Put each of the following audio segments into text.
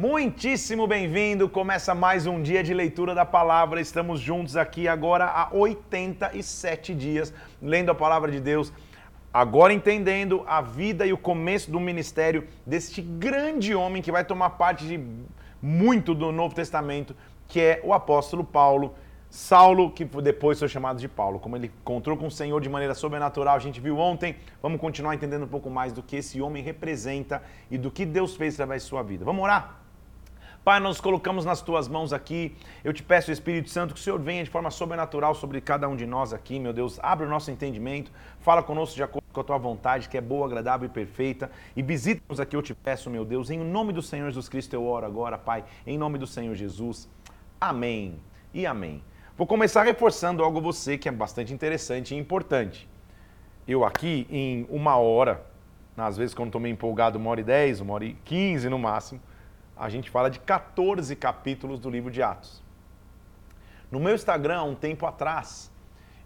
Muitíssimo bem-vindo. Começa mais um dia de leitura da palavra. Estamos juntos aqui agora há 87 dias, lendo a palavra de Deus. Agora entendendo a vida e o começo do ministério deste grande homem que vai tomar parte de muito do Novo Testamento, que é o apóstolo Paulo. Saulo, que depois foi chamado de Paulo, como ele encontrou com o Senhor de maneira sobrenatural, a gente viu ontem. Vamos continuar entendendo um pouco mais do que esse homem representa e do que Deus fez através de sua vida. Vamos orar? Pai, nós colocamos nas tuas mãos aqui. Eu te peço, Espírito Santo, que o Senhor venha de forma sobrenatural sobre cada um de nós aqui, meu Deus. Abre o nosso entendimento, fala conosco de acordo com a tua vontade, que é boa, agradável e perfeita. E visita-nos aqui, eu te peço, meu Deus. Em nome do Senhor Jesus Cristo eu oro agora, Pai. Em nome do Senhor Jesus. Amém e amém. Vou começar reforçando algo você que é bastante interessante e importante. Eu aqui, em uma hora, às vezes quando estou meio empolgado, uma hora e dez, uma hora e quinze no máximo, a gente fala de 14 capítulos do livro de Atos. No meu Instagram, um tempo atrás,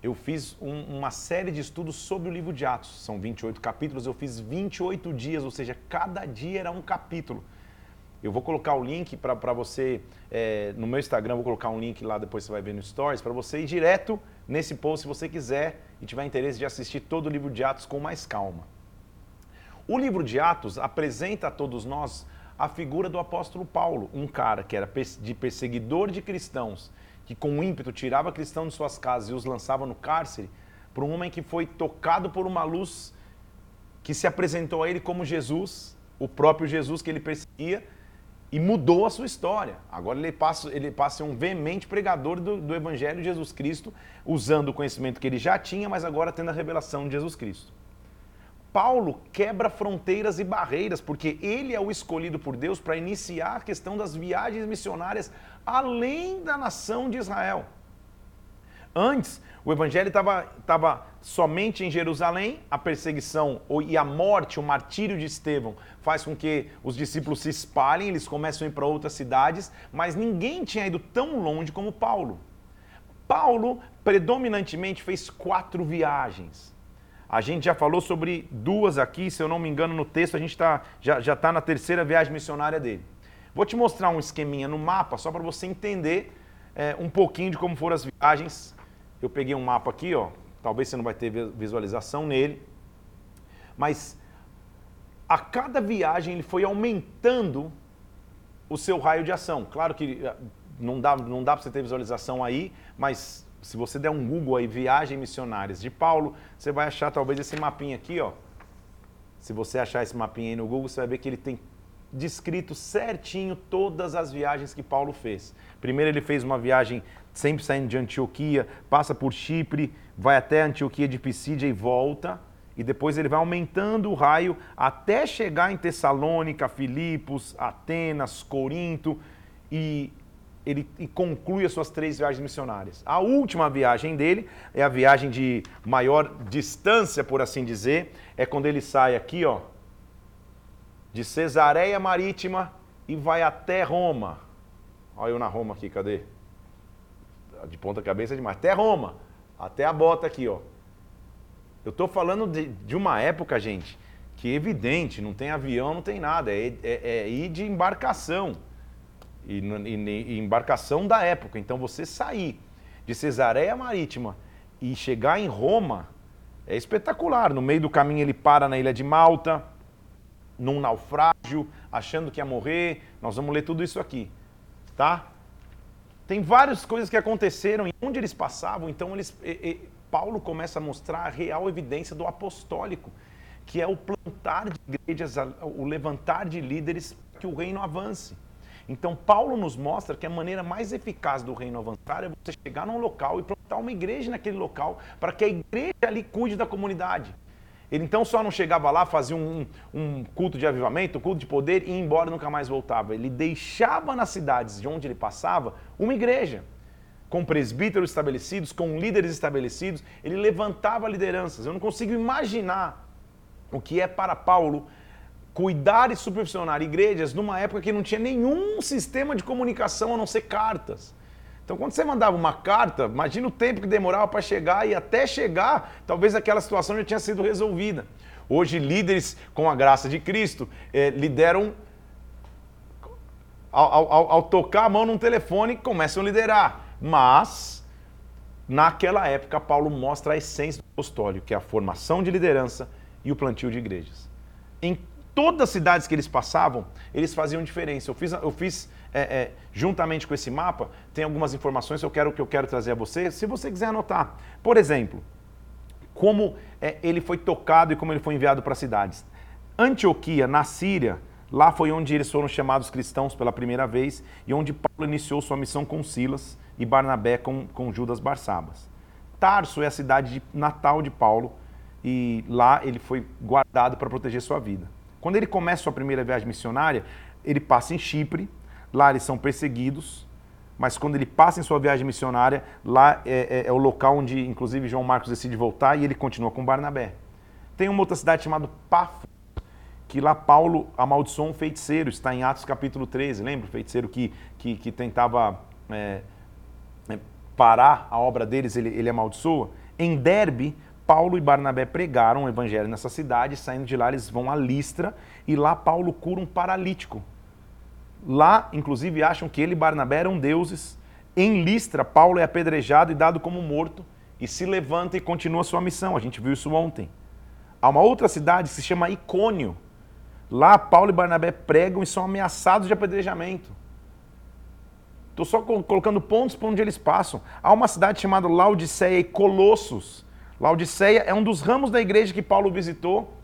eu fiz um, uma série de estudos sobre o livro de Atos. São 28 capítulos, eu fiz 28 dias, ou seja, cada dia era um capítulo. Eu vou colocar o link para você, é, no meu Instagram, vou colocar um link lá, depois você vai ver no Stories, para você ir direto nesse post se você quiser e tiver interesse de assistir todo o livro de Atos com mais calma. O livro de Atos apresenta a todos nós a figura do apóstolo Paulo, um cara que era de perseguidor de cristãos, que com ímpeto tirava cristãos de suas casas e os lançava no cárcere, para um homem que foi tocado por uma luz que se apresentou a ele como Jesus, o próprio Jesus que ele perseguia, e mudou a sua história. Agora ele passa, ele passa a ser um veemente pregador do, do Evangelho de Jesus Cristo, usando o conhecimento que ele já tinha, mas agora tendo a revelação de Jesus Cristo. Paulo quebra fronteiras e barreiras, porque ele é o escolhido por Deus para iniciar a questão das viagens missionárias além da nação de Israel. Antes, o evangelho estava somente em Jerusalém, a perseguição e a morte, o martírio de Estevão faz com que os discípulos se espalhem, eles começam a ir para outras cidades, mas ninguém tinha ido tão longe como Paulo. Paulo predominantemente fez quatro viagens. A gente já falou sobre duas aqui, se eu não me engano, no texto a gente tá, já está na terceira viagem missionária dele. Vou te mostrar um esqueminha no mapa, só para você entender é, um pouquinho de como foram as viagens eu peguei um mapa aqui, ó. Talvez você não vai ter visualização nele. Mas a cada viagem ele foi aumentando o seu raio de ação. Claro que eh, não dá, não dá para você ter visualização aí, mas se você der um Google aí, viagem missionárias de Paulo, você vai achar talvez esse mapinha aqui, ó. Se você achar esse mapinha aí no Google, você vai ver que ele tem descrito certinho todas as viagens que Paulo fez. Primeiro ele fez uma viagem sempre saindo de Antioquia, passa por Chipre, vai até Antioquia de Pisídia e volta. E depois ele vai aumentando o raio até chegar em Tessalônica, Filipos, Atenas, Corinto e ele conclui as suas três viagens missionárias. A última viagem dele é a viagem de maior distância, por assim dizer, é quando ele sai aqui, ó, de Cesareia Marítima e vai até Roma. Olha eu na Roma aqui, cadê? de ponta cabeça demais. Até Roma, até a bota aqui, ó. Eu estou falando de, de, uma época, gente, que é evidente, não tem avião, não tem nada, é, é, é ir de embarcação. E, e, e, embarcação da época. Então você sair de Cesareia Marítima e chegar em Roma é espetacular. No meio do caminho ele para na ilha de Malta, num naufrágio, achando que ia morrer. Nós vamos ler tudo isso aqui, tá? Tem várias coisas que aconteceram e onde eles passavam, então eles, e, e, Paulo começa a mostrar a real evidência do apostólico, que é o plantar de igrejas, o levantar de líderes que o reino avance. Então Paulo nos mostra que a maneira mais eficaz do reino avançar é você chegar num local e plantar uma igreja naquele local para que a igreja ali cuide da comunidade. Ele então só não chegava lá, fazia um, um culto de avivamento, um culto de poder e ia embora e nunca mais voltava. Ele deixava nas cidades de onde ele passava uma igreja, com presbíteros estabelecidos, com líderes estabelecidos. Ele levantava lideranças. Eu não consigo imaginar o que é para Paulo cuidar e supervisionar igrejas numa época que não tinha nenhum sistema de comunicação a não ser cartas. Então, quando você mandava uma carta, imagina o tempo que demorava para chegar e até chegar, talvez aquela situação já tinha sido resolvida. Hoje, líderes, com a graça de Cristo, eh, lideram ao, ao, ao tocar a mão num telefone, começam a liderar. Mas, naquela época, Paulo mostra a essência do apostólico, que é a formação de liderança e o plantio de igrejas. Em todas as cidades que eles passavam, eles faziam diferença. Eu fiz, eu fiz é, é, juntamente com esse mapa, tem algumas informações que eu quero, que eu quero trazer a você, se você quiser anotar. Por exemplo, como é, ele foi tocado e como ele foi enviado para cidades. Antioquia, na Síria, lá foi onde eles foram chamados cristãos pela primeira vez e onde Paulo iniciou sua missão com Silas e Barnabé com, com Judas Barsabas. Tarso é a cidade de natal de Paulo e lá ele foi guardado para proteger sua vida. Quando ele começa sua primeira viagem missionária, ele passa em Chipre, lá eles são perseguidos, mas quando ele passa em sua viagem missionária, lá é, é, é o local onde, inclusive, João Marcos decide voltar e ele continua com Barnabé. Tem uma outra cidade chamada Pafos, que lá Paulo amaldiçoou um feiticeiro, está em Atos capítulo 13, lembra? O feiticeiro que, que, que tentava é, é, parar a obra deles, ele, ele amaldiçoa. Em Derbe, Paulo e Barnabé pregaram o evangelho nessa cidade, saindo de lá eles vão a Listra e lá Paulo cura um paralítico. Lá, inclusive, acham que ele e Barnabé eram deuses. Em Listra, Paulo é apedrejado e dado como morto e se levanta e continua sua missão. A gente viu isso ontem. Há uma outra cidade que se chama Icônio. Lá, Paulo e Barnabé pregam e são ameaçados de apedrejamento. Estou só colocando pontos para onde eles passam. Há uma cidade chamada Laodiceia e Colossos Laodiceia é um dos ramos da igreja que Paulo visitou.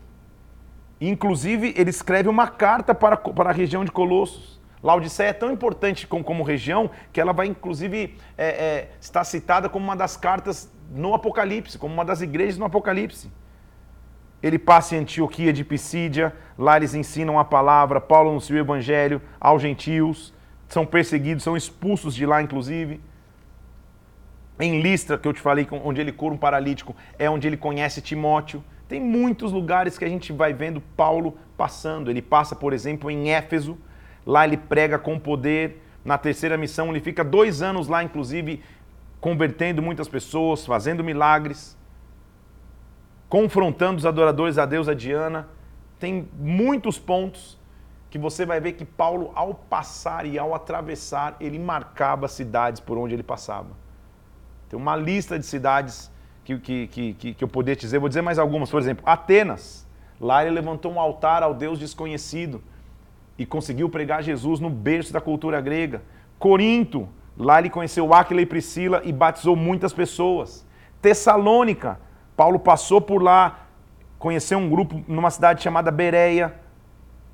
Inclusive, ele escreve uma carta para, para a região de Colossos. Laodiceia é tão importante como, como região que ela vai, inclusive, é, é, estar citada como uma das cartas no Apocalipse, como uma das igrejas no Apocalipse. Ele passa em Antioquia de Pisídia, lá eles ensinam a palavra, Paulo anuncia o evangelho aos gentios, são perseguidos, são expulsos de lá, inclusive. Em Listra, que eu te falei, onde ele cura um paralítico, é onde ele conhece Timóteo. Tem muitos lugares que a gente vai vendo Paulo passando. Ele passa, por exemplo, em Éfeso. Lá ele prega com poder. Na terceira missão, ele fica dois anos lá, inclusive, convertendo muitas pessoas, fazendo milagres, confrontando os adoradores a Deus, a Diana. Tem muitos pontos que você vai ver que Paulo, ao passar e ao atravessar, ele marcava cidades por onde ele passava. Tem uma lista de cidades que, que, que, que eu poderia dizer. Vou dizer mais algumas. Por exemplo, Atenas. Lá ele levantou um altar ao Deus desconhecido e conseguiu pregar Jesus no berço da cultura grega. Corinto. Lá ele conheceu Aquila e Priscila e batizou muitas pessoas. Tessalônica. Paulo passou por lá, conheceu um grupo numa cidade chamada Bereia,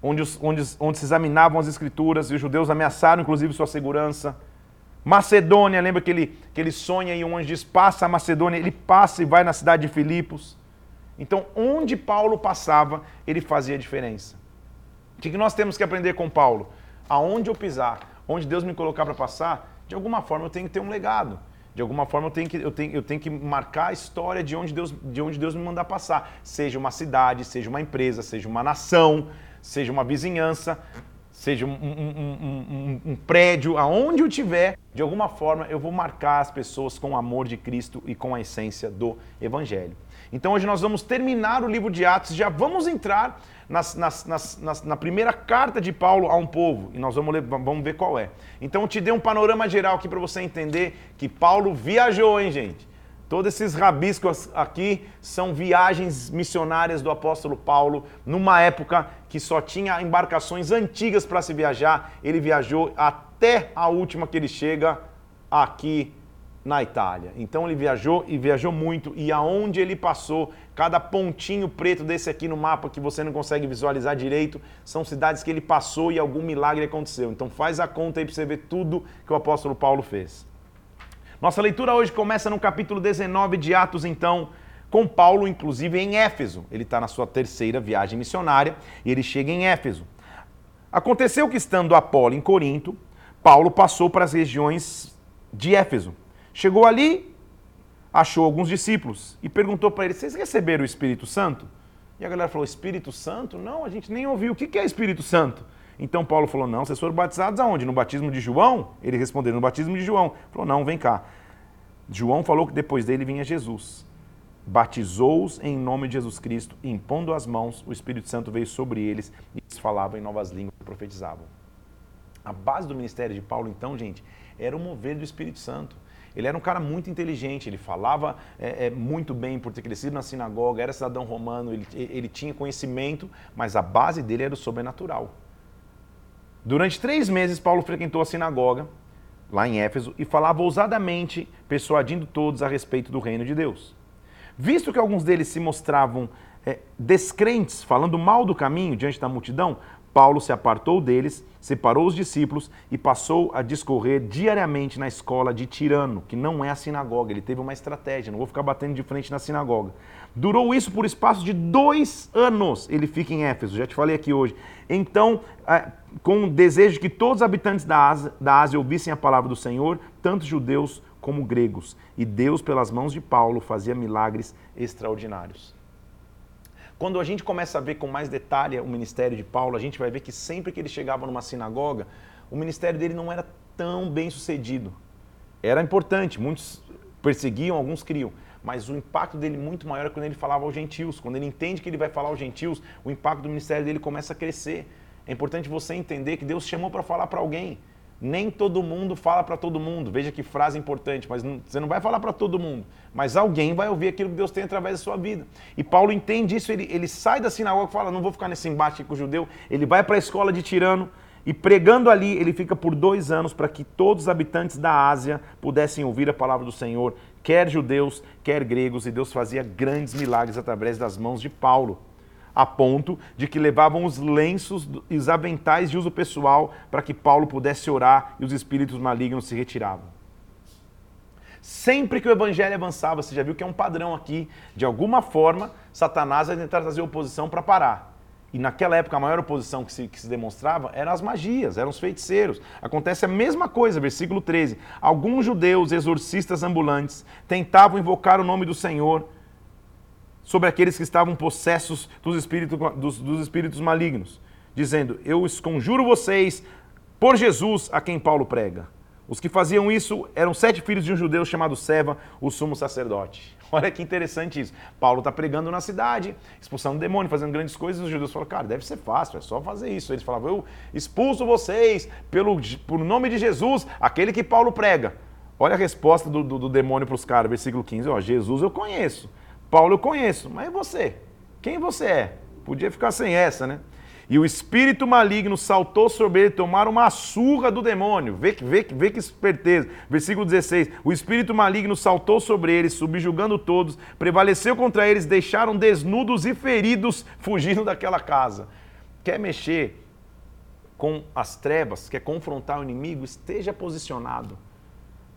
onde, os, onde, onde se examinavam as escrituras e os judeus ameaçaram inclusive sua segurança. Macedônia, lembra que ele, que ele sonha e um anjo diz: passa a Macedônia, ele passa e vai na cidade de Filipos. Então, onde Paulo passava, ele fazia diferença. O que nós temos que aprender com Paulo? Aonde eu pisar, onde Deus me colocar para passar, de alguma forma eu tenho que ter um legado. De alguma forma eu tenho que, eu tenho, eu tenho que marcar a história de onde, Deus, de onde Deus me mandar passar. Seja uma cidade, seja uma empresa, seja uma nação, seja uma vizinhança seja um, um, um, um, prédio, aonde eu tiver, de alguma forma eu vou marcar as pessoas com o amor de Cristo e com a essência do Evangelho. Então hoje nós vamos terminar o livro de Atos, já vamos entrar nas, nas, nas, na primeira carta de Paulo a um povo, e nós vamos, vamos ver qual é. Então eu te dei um panorama geral aqui para você entender que Paulo viajou, hein, gente? Todos esses rabiscos aqui são viagens missionárias do apóstolo Paulo, numa época que só tinha embarcações antigas para se viajar. Ele viajou até a última que ele chega aqui na Itália. Então ele viajou e viajou muito e aonde ele passou, cada pontinho preto desse aqui no mapa que você não consegue visualizar direito, são cidades que ele passou e algum milagre aconteceu. Então faz a conta aí para você ver tudo que o apóstolo Paulo fez. Nossa leitura hoje começa no capítulo 19 de Atos, então, com Paulo, inclusive, em Éfeso. Ele está na sua terceira viagem missionária e ele chega em Éfeso. Aconteceu que, estando Apolo em Corinto, Paulo passou para as regiões de Éfeso. Chegou ali, achou alguns discípulos e perguntou para eles: Vocês receberam o Espírito Santo? E a galera falou: Espírito Santo? Não, a gente nem ouviu. O que é Espírito Santo? Então Paulo falou: Não, vocês foram batizados aonde? No batismo de João? Ele respondeu: No batismo de João. Ele falou: Não, vem cá. João falou que depois dele vinha Jesus. Batizou-os em nome de Jesus Cristo, impondo as mãos, o Espírito Santo veio sobre eles e eles falavam em novas línguas e profetizavam. A base do ministério de Paulo, então, gente, era o mover do Espírito Santo. Ele era um cara muito inteligente, ele falava é, é, muito bem por ter crescido na sinagoga, era cidadão romano, ele, ele tinha conhecimento, mas a base dele era o sobrenatural. Durante três meses, Paulo frequentou a sinagoga, lá em Éfeso, e falava ousadamente, persuadindo todos a respeito do reino de Deus. Visto que alguns deles se mostravam é, descrentes, falando mal do caminho diante da multidão, Paulo se apartou deles, separou os discípulos e passou a discorrer diariamente na escola de Tirano, que não é a sinagoga. Ele teve uma estratégia, não vou ficar batendo de frente na sinagoga. Durou isso por espaço de dois anos. Ele fica em Éfeso, já te falei aqui hoje. Então, é, com o desejo que todos os habitantes da Ásia, da Ásia ouvissem a palavra do Senhor, tanto judeus como gregos. E Deus, pelas mãos de Paulo, fazia milagres extraordinários. Quando a gente começa a ver com mais detalhe o ministério de Paulo, a gente vai ver que sempre que ele chegava numa sinagoga, o ministério dele não era tão bem sucedido. Era importante, muitos perseguiam, alguns criam, mas o impacto dele muito maior é quando ele falava aos gentios. Quando ele entende que ele vai falar aos gentios, o impacto do ministério dele começa a crescer. É importante você entender que Deus chamou para falar para alguém. Nem todo mundo fala para todo mundo. Veja que frase importante, mas não, você não vai falar para todo mundo. Mas alguém vai ouvir aquilo que Deus tem através da sua vida. E Paulo entende isso, ele, ele sai da sinagoga e fala: não vou ficar nesse embate com o judeu. Ele vai para a escola de Tirano e pregando ali, ele fica por dois anos para que todos os habitantes da Ásia pudessem ouvir a palavra do Senhor, quer judeus, quer gregos, e Deus fazia grandes milagres através das mãos de Paulo a ponto de que levavam os lenços e os aventais de uso pessoal para que Paulo pudesse orar e os espíritos malignos se retiravam. Sempre que o evangelho avançava, você já viu que é um padrão aqui, de alguma forma, Satanás vai tentar trazer oposição para parar. E naquela época a maior oposição que se, que se, demonstrava eram as magias, eram os feiticeiros. Acontece a mesma coisa, versículo 13. Alguns judeus, exorcistas ambulantes, tentavam invocar o nome do Senhor sobre aqueles que estavam possessos dos espíritos, dos, dos espíritos malignos, dizendo: Eu conjuro vocês por Jesus a quem Paulo prega. Os que faziam isso eram sete filhos de um judeu chamado Seva, o sumo sacerdote. Olha que interessante isso. Paulo está pregando na cidade, expulsando demônio, fazendo grandes coisas, os judeus falam, cara, deve ser fácil, é só fazer isso. Eles falavam, eu expulso vocês pelo, por nome de Jesus, aquele que Paulo prega. Olha a resposta do, do, do demônio para os caras, versículo 15, ó, Jesus eu conheço, Paulo eu conheço, mas você? Quem você é? Podia ficar sem essa, né? E o espírito maligno saltou sobre ele, tomaram uma surra do demônio. Vê, vê, vê que esperteza. Versículo 16. O espírito maligno saltou sobre eles, subjugando todos, prevaleceu contra eles, deixaram desnudos e feridos, fugindo daquela casa. Quer mexer com as trevas, quer confrontar o inimigo, esteja posicionado.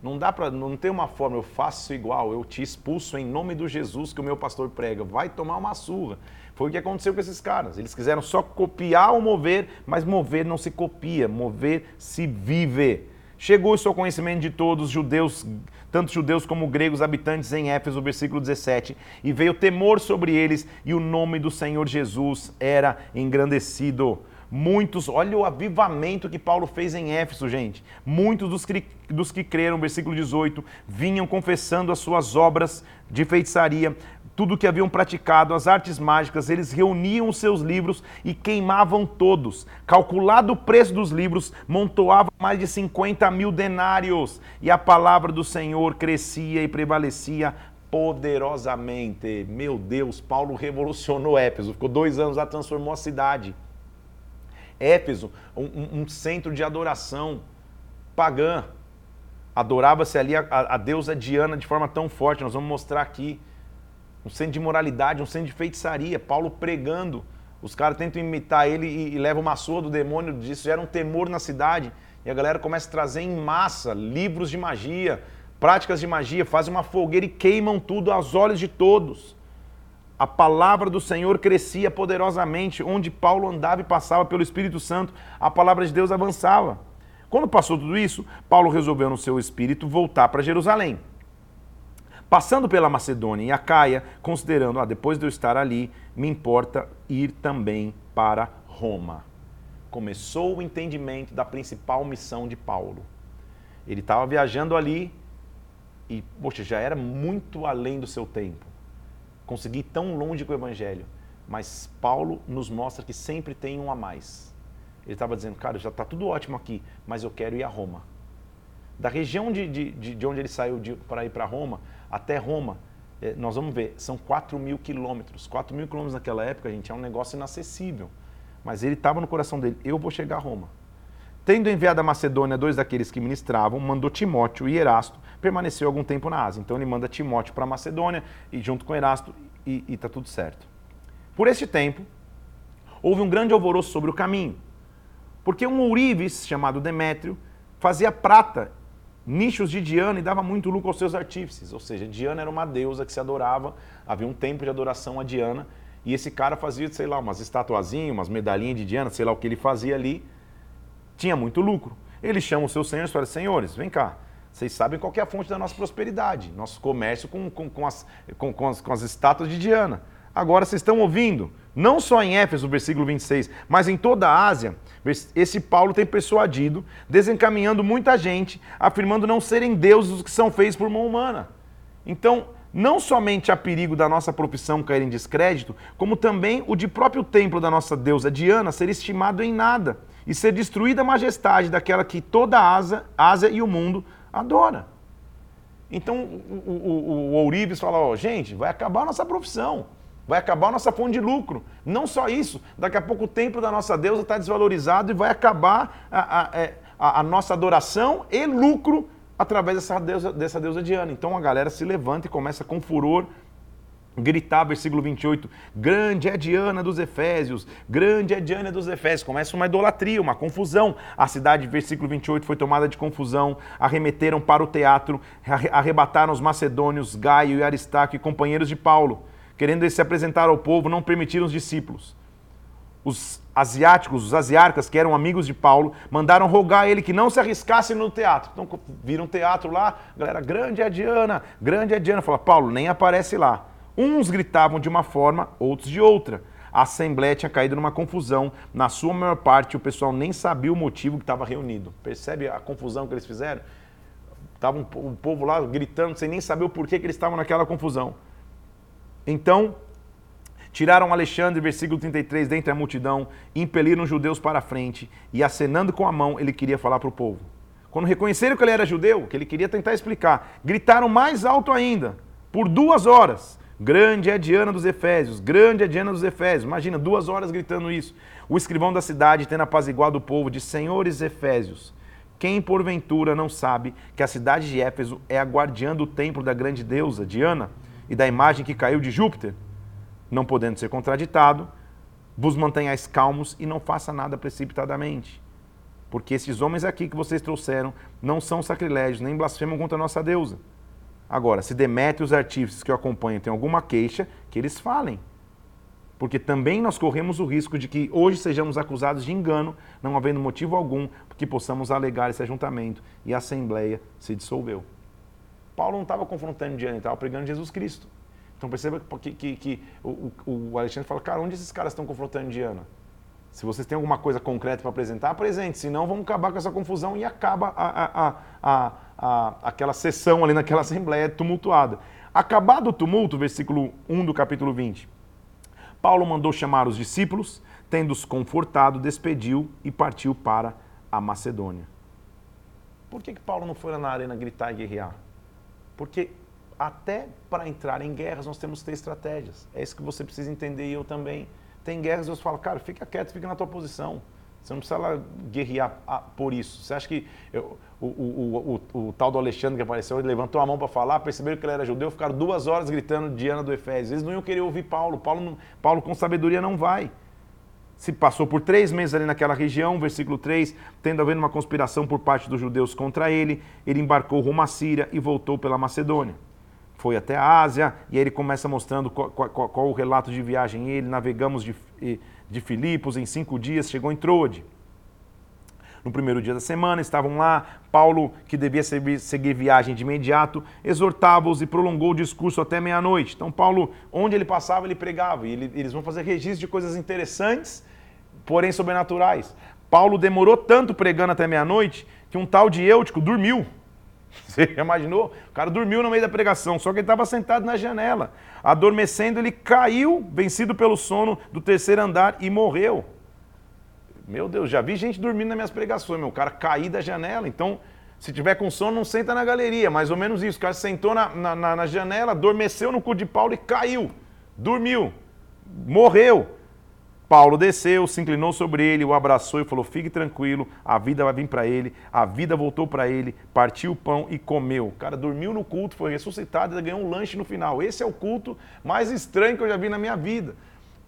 Não dá para, não tem uma forma, eu faço igual, eu te expulso em nome do Jesus que o meu pastor prega. Vai tomar uma surra. Foi o que aconteceu com esses caras. Eles quiseram só copiar o mover, mas mover não se copia, mover se vive. Chegou isso ao conhecimento de todos, judeus, tanto judeus como gregos habitantes em Éfeso, versículo 17, e veio temor sobre eles, e o nome do Senhor Jesus era engrandecido. Muitos, olha o avivamento que Paulo fez em Éfeso, gente. Muitos dos que, dos que creram, versículo 18, vinham confessando as suas obras de feitiçaria, tudo que haviam praticado, as artes mágicas, eles reuniam os seus livros e queimavam todos. Calculado o preço dos livros, montoava mais de 50 mil denários. E a palavra do Senhor crescia e prevalecia poderosamente. Meu Deus, Paulo revolucionou Éfeso, ficou dois anos lá, transformou a cidade. Éfeso, um, um centro de adoração pagã. Adorava-se ali a, a, deusa Diana de forma tão forte, nós vamos mostrar aqui. Um centro de moralidade, um centro de feitiçaria. Paulo pregando. Os caras tentam imitar ele e, e levam uma surra do demônio disso. Gera um temor na cidade. E a galera começa a trazer em massa livros de magia, práticas de magia, fazem uma fogueira e queimam tudo aos olhos de todos a palavra do Senhor crescia poderosamente, onde Paulo andava e passava pelo Espírito Santo, a palavra de Deus avançava. Quando passou tudo isso, Paulo resolveu no seu espírito voltar para Jerusalém. Passando pela Macedônia e Acaia, considerando, ah, depois de eu estar ali, me importa ir também para Roma. Começou o entendimento da principal missão de Paulo. Ele estava viajando ali e, poxa, já era muito além do seu tempo conseguir ir tão longe com o Evangelho. Mas Paulo nos mostra que sempre tem um a mais. Ele estava dizendo, cara, já está tudo ótimo aqui, mas eu quero ir a Roma. Da região de, de, de onde ele saiu para ir para Roma, até Roma, é, nós vamos ver, são 4 mil quilômetros. 4 mil quilômetros naquela época, gente, é um negócio inacessível. Mas ele estava no coração dele, eu vou chegar a Roma. Tendo enviado a Macedônia dois daqueles que ministravam, mandou Timóteo e Erasto, permaneceu algum tempo na Ásia. Então ele manda Timóteo para Macedônia, e junto com Erasto, e está tudo certo. Por este tempo, houve um grande alvoroço sobre o caminho, porque um ourives chamado Demétrio fazia prata, nichos de Diana e dava muito lucro aos seus artífices. Ou seja, Diana era uma deusa que se adorava, havia um templo de adoração a Diana, e esse cara fazia, sei lá, umas estatuazinhas, umas medalhinhas de Diana, sei lá o que ele fazia ali, tinha muito lucro. Ele chama os seus senhores e fala: Senhores, vem cá. Vocês sabem qual é a fonte da nossa prosperidade, nosso comércio com, com, com, as, com, com, as, com as estátuas de Diana. Agora vocês estão ouvindo, não só em Éfeso, versículo 26, mas em toda a Ásia, esse Paulo tem persuadido, desencaminhando muita gente, afirmando não serem deuses os que são feitos por mão humana. Então, não somente há perigo da nossa profissão cair em descrédito, como também o de próprio templo da nossa deusa Diana ser estimado em nada e ser destruída a majestade daquela que toda a Ásia, Ásia e o mundo adora. Então o, o, o Ourives fala, ó, gente, vai acabar a nossa profissão, vai acabar a nossa fonte de lucro. Não só isso, daqui a pouco o templo da nossa deusa está desvalorizado e vai acabar a, a, é, a, a, nossa adoração e lucro através dessa deusa, dessa deusa Diana. Então a galera se levanta e começa com furor gritar, versículo 28, grande é Diana dos Efésios, grande é Diana dos Efésios. Começa uma idolatria, uma confusão. A cidade, versículo 28, foi tomada de confusão, arremeteram para o teatro, arrebataram os macedônios, Gaio e Aristarco e companheiros de Paulo. Querendo se apresentar ao povo, não permitiram os discípulos. Os asiáticos, os asiarcas, que eram amigos de Paulo, mandaram rogar a ele que não se arriscasse no teatro. Então viram um teatro lá, galera, grande é Diana, grande é Diana. Fala, Paulo, nem aparece lá. Uns gritavam de uma forma, outros de outra. A assembleia tinha caído numa confusão. Na sua maior parte, o pessoal nem sabia o motivo que estava reunido. Percebe a confusão que eles fizeram? Estava o povo lá gritando, sem nem saber o porquê que eles estavam naquela confusão. Então, tiraram Alexandre, versículo 33, dentre a multidão, impeliram os judeus para a frente e, acenando com a mão, ele queria falar para o povo. Quando reconheceram que ele era judeu, que ele queria tentar explicar, gritaram mais alto ainda, por duas horas. Grande é Diana dos Efésios, grande é Diana dos Efésios. Imagina, duas horas gritando isso. O escrivão da cidade, tendo apaziguado o povo, de senhores Efésios, quem porventura não sabe que a cidade de Éfeso é a guardiã do templo da grande deusa, Diana, e da imagem que caiu de Júpiter? Não podendo ser contraditado, vos mantenhais calmos e não faça nada precipitadamente. Porque esses homens aqui que vocês trouxeram não são sacrilégios, nem blasfemam contra a nossa deusa. Agora, se Demétrio e os artífices que o acompanham têm alguma queixa, que eles falem. Porque também nós corremos o risco de que hoje sejamos acusados de engano, não havendo motivo algum que possamos alegar esse ajuntamento. E a Assembleia se dissolveu. Paulo não estava confrontando Diana, ele estava pregando Jesus Cristo. Então perceba que, que, que o, o, Alexandre fala, cara, onde esses caras estão confrontando Diana? Se vocês têm alguma coisa concreta para apresentar, apresente. Senão, vamos acabar com essa confusão e acaba a, a, a, a, aquela sessão ali naquela assembleia tumultuada. Acabado o tumulto, versículo 1 do capítulo 20, Paulo mandou chamar os discípulos, tendo-os confortado, despediu e partiu para a Macedônia. Por que, que Paulo não foi lá na arena gritar e guerrear? Porque até para entrar em guerras nós temos que ter estratégias. É isso que você precisa entender e eu também. Tem guerras, Deus fala, cara, fica quieto, fica na tua posição. Você não precisa lá guerrear ah, por isso. Você acha que eu, o, o, o, o, tal do Alexandre que apareceu, ele levantou a mão para falar, perceberam que ele era judeu, ficaram duas horas gritando Diana do Efésio. Eles não iam querer ouvir Paulo. Paulo, Paulo com sabedoria não vai. Se passou por três meses ali naquela região, versículo 3, tendo havido uma conspiração por parte dos judeus contra ele, ele embarcou rumo à Síria e voltou pela Macedônia foi até a Ásia, e aí ele começa mostrando qual, qual, qual o relato de viagem. Ele navegamos de, de Filipos em cinco dias, chegou em Troade. No primeiro dia da semana, estavam lá. Paulo, que devia seguir viagem de imediato, exortava-os e prolongou o discurso até meia-noite. Então, Paulo, onde ele passava, ele pregava. E ele, eles vão fazer registro de coisas interessantes, porém sobrenaturais. Paulo demorou tanto pregando até meia-noite que um tal de Eutico dormiu. Você imaginou? O cara dormiu no meio da pregação, só que ele estava sentado na janela. Adormecendo, ele caiu, vencido pelo sono do terceiro andar e morreu. Meu Deus, já vi gente dormindo nas minhas pregações, meu. O cara cair da janela. Então, se tiver com sono, não senta na galeria. Mais ou menos isso. O cara sentou na, na, na janela, adormeceu no cu de Paulo e caiu. Dormiu. Morreu. Paulo desceu, se inclinou sobre ele, o abraçou e falou: Fique tranquilo, a vida vai vir para ele. A vida voltou para ele, partiu o pão e comeu. O cara dormiu no culto, foi ressuscitado e ganhou um lanche no final. Esse é o culto mais estranho que eu já vi na minha vida.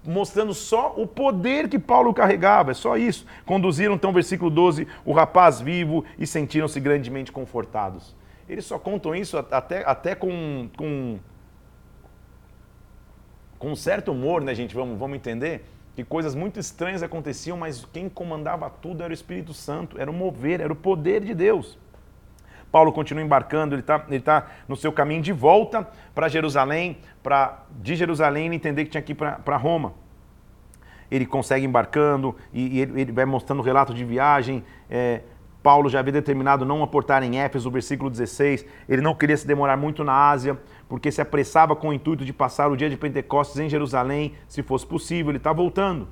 Mostrando só o poder que Paulo carregava, é só isso. Conduziram então, versículo 12, o rapaz vivo e sentiram-se grandemente confortados. Eles só contam isso até, até com, com, com um certo humor, né, gente? Vamos, vamos entender que coisas muito estranhas aconteciam, mas quem comandava tudo era o Espírito Santo, era o mover, era o poder de Deus. Paulo continua embarcando, ele está ele tá no seu caminho de volta para Jerusalém, para de Jerusalém entender que tinha que ir para Roma. Ele consegue embarcando e, e ele, ele, vai mostrando o relato de viagem. É, Paulo já havia determinado não aportar em Éfeso, versículo 16. Ele não queria se demorar muito na Ásia porque se apressava com o intuito de passar o dia de Pentecostes em Jerusalém, se fosse possível. Ele está voltando.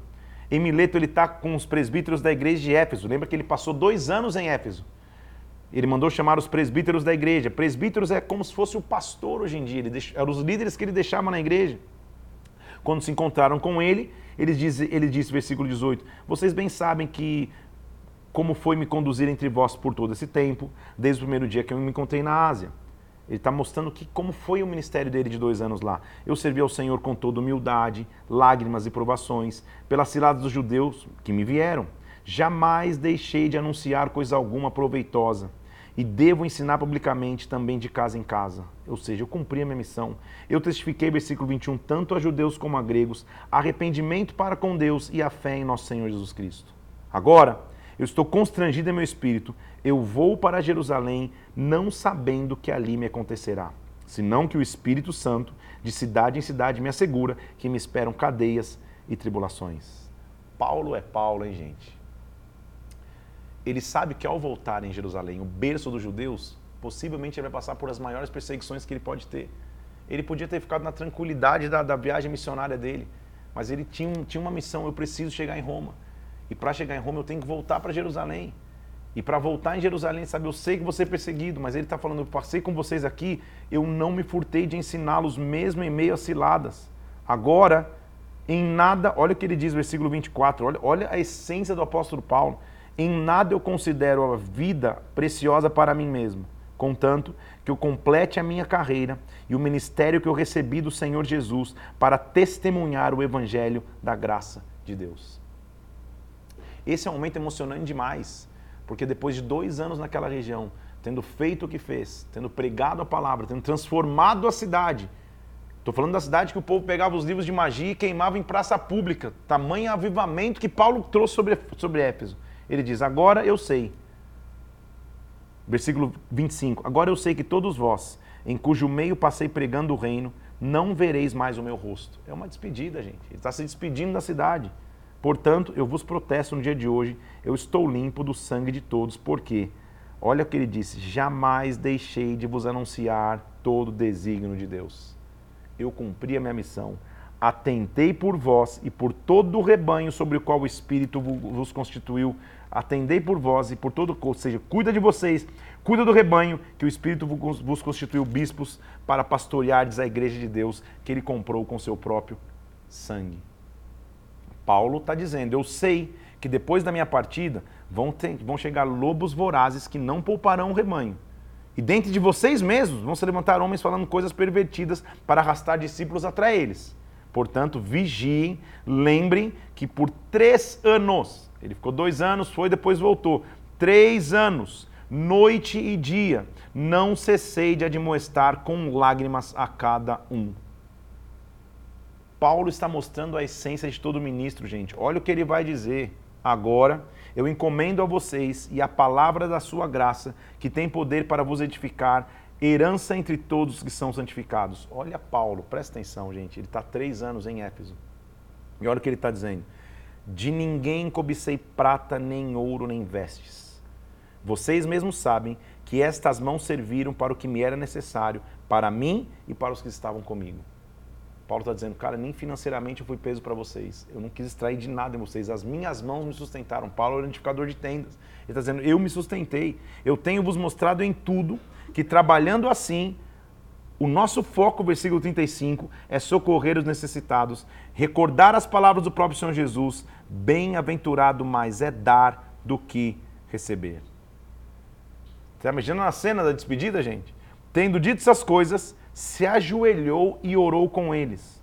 Em Mileto, ele está com os presbíteros da igreja de Éfeso. Lembra que ele passou dois anos em Éfeso. Ele mandou chamar os presbíteros da igreja. Presbíteros é como se fosse o pastor hoje em dia. Deix... Eram os líderes que ele deixava na igreja. Quando se encontraram com ele, ele disse, ele disse, versículo 18: Vocês bem sabem que como foi me conduzir entre vós por todo esse tempo, desde o primeiro dia que eu me encontrei na Ásia. Ele está mostrando que, como foi o ministério dele de dois anos lá. Eu servi ao Senhor com toda humildade, lágrimas e provações, pelas ciladas dos judeus que me vieram. Jamais deixei de anunciar coisa alguma proveitosa. E devo ensinar publicamente também de casa em casa. Ou seja, eu cumpri a minha missão. Eu testifiquei, versículo 21, tanto a judeus como a gregos, arrependimento para com Deus e a fé em nosso Senhor Jesus Cristo. Agora, eu estou constrangido em meu espírito. Eu vou para Jerusalém, não sabendo que ali me acontecerá, senão que o Espírito Santo, de cidade em cidade, me assegura que me esperam cadeias e tribulações. Paulo é Paulo, hein, gente? Ele sabe que ao voltar em Jerusalém, o berço dos judeus, possivelmente ele vai passar por as maiores perseguições que ele pode ter. Ele podia ter ficado na tranquilidade da, da viagem missionária dele, mas ele tinha, tinha uma missão: eu preciso chegar em Roma. E para chegar em Roma eu tenho que voltar para Jerusalém. E para voltar em Jerusalém, sabe, eu sei que você é perseguido, mas ele está falando, eu passei com vocês aqui, eu não me furtei de ensiná-los mesmo em meio a ciladas. Agora, em nada, olha o que ele diz, versículo 24, olha, olha a essência do apóstolo Paulo. Em nada eu considero a vida preciosa para mim mesmo, contanto que eu complete a minha carreira e o ministério que eu recebi do Senhor Jesus para testemunhar o evangelho da graça de Deus. Esse é um momento emocionante demais, porque depois de dois anos naquela região, tendo feito o que fez, tendo pregado a palavra, tendo transformado a cidade, estou falando da cidade que o povo pegava os livros de magia e queimava em praça pública, tamanho avivamento que Paulo trouxe sobre, sobre Éfeso. Ele diz: Agora eu sei. Versículo 25: Agora eu sei que todos vós, em cujo meio passei pregando o reino, não vereis mais o meu rosto. É uma despedida, gente. Ele está se despedindo da cidade. Portanto, eu vos protesto no dia de hoje, eu estou limpo do sangue de todos, porque, olha o que ele disse: jamais deixei de vos anunciar todo o desígnio de Deus. Eu cumpri a minha missão, atentei por vós e por todo o rebanho sobre o qual o Espírito vos constituiu, atendei por vós e por todo, ou seja, cuida de vocês, cuida do rebanho que o Espírito vos constituiu bispos para pastoreardes a igreja de Deus que ele comprou com seu próprio sangue. Paulo está dizendo: eu sei que depois da minha partida vão, ter, vão chegar lobos vorazes que não pouparão o rebanho. E dentro de vocês mesmos vão se levantar homens falando coisas pervertidas para arrastar discípulos atrás eles. Portanto, vigiem, lembrem que por três anos, ele ficou dois anos, foi, depois voltou, três anos, noite e dia, não cessei de admoestar com lágrimas a cada um. Paulo está mostrando a essência de todo ministro, gente. Olha o que ele vai dizer. Agora eu encomendo a vocês e a palavra da sua graça, que tem poder para vos edificar, herança entre todos que são santificados. Olha Paulo, presta atenção, gente. Ele está três anos em Éfeso. E olha o que ele está dizendo. De ninguém cobicei prata, nem ouro, nem vestes. Vocês mesmos sabem que estas mãos serviram para o que me era necessário, para mim e para os que estavam comigo. Paulo está dizendo, cara, nem financeiramente eu fui peso para vocês. Eu não quis extrair de nada em vocês. As minhas mãos me sustentaram. Paulo é o identificador de tendas. Ele está dizendo, eu me sustentei. Eu tenho vos mostrado em tudo que trabalhando assim, o nosso foco, versículo 35, é socorrer os necessitados, recordar as palavras do próprio Senhor Jesus, bem-aventurado mais é dar do que receber. Está imaginando a cena da despedida, gente? Tendo dito essas coisas, se ajoelhou e orou com eles.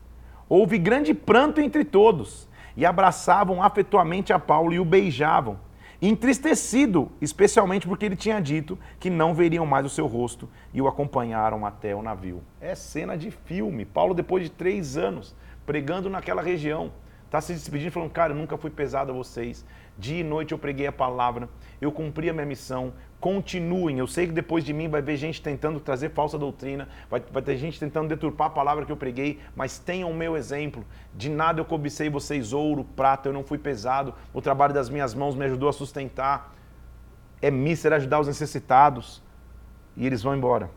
Houve grande pranto entre todos, e abraçavam afetuamente a Paulo e o beijavam, entristecido, especialmente porque ele tinha dito que não veriam mais o seu rosto, e o acompanharam até o navio. É cena de filme. Paulo, depois de três anos pregando naquela região, está se despedindo, falando: Cara, eu nunca fui pesado a vocês. Dia e noite eu preguei a palavra, eu cumpri a minha missão, continuem. Eu sei que depois de mim vai ver gente tentando trazer falsa doutrina, vai, vai ter gente tentando deturpar a palavra que eu preguei, mas tenham o meu exemplo. De nada eu cobicei vocês ouro, prata, eu não fui pesado, o trabalho das minhas mãos me ajudou a sustentar. É mísero ajudar os necessitados. E eles vão embora.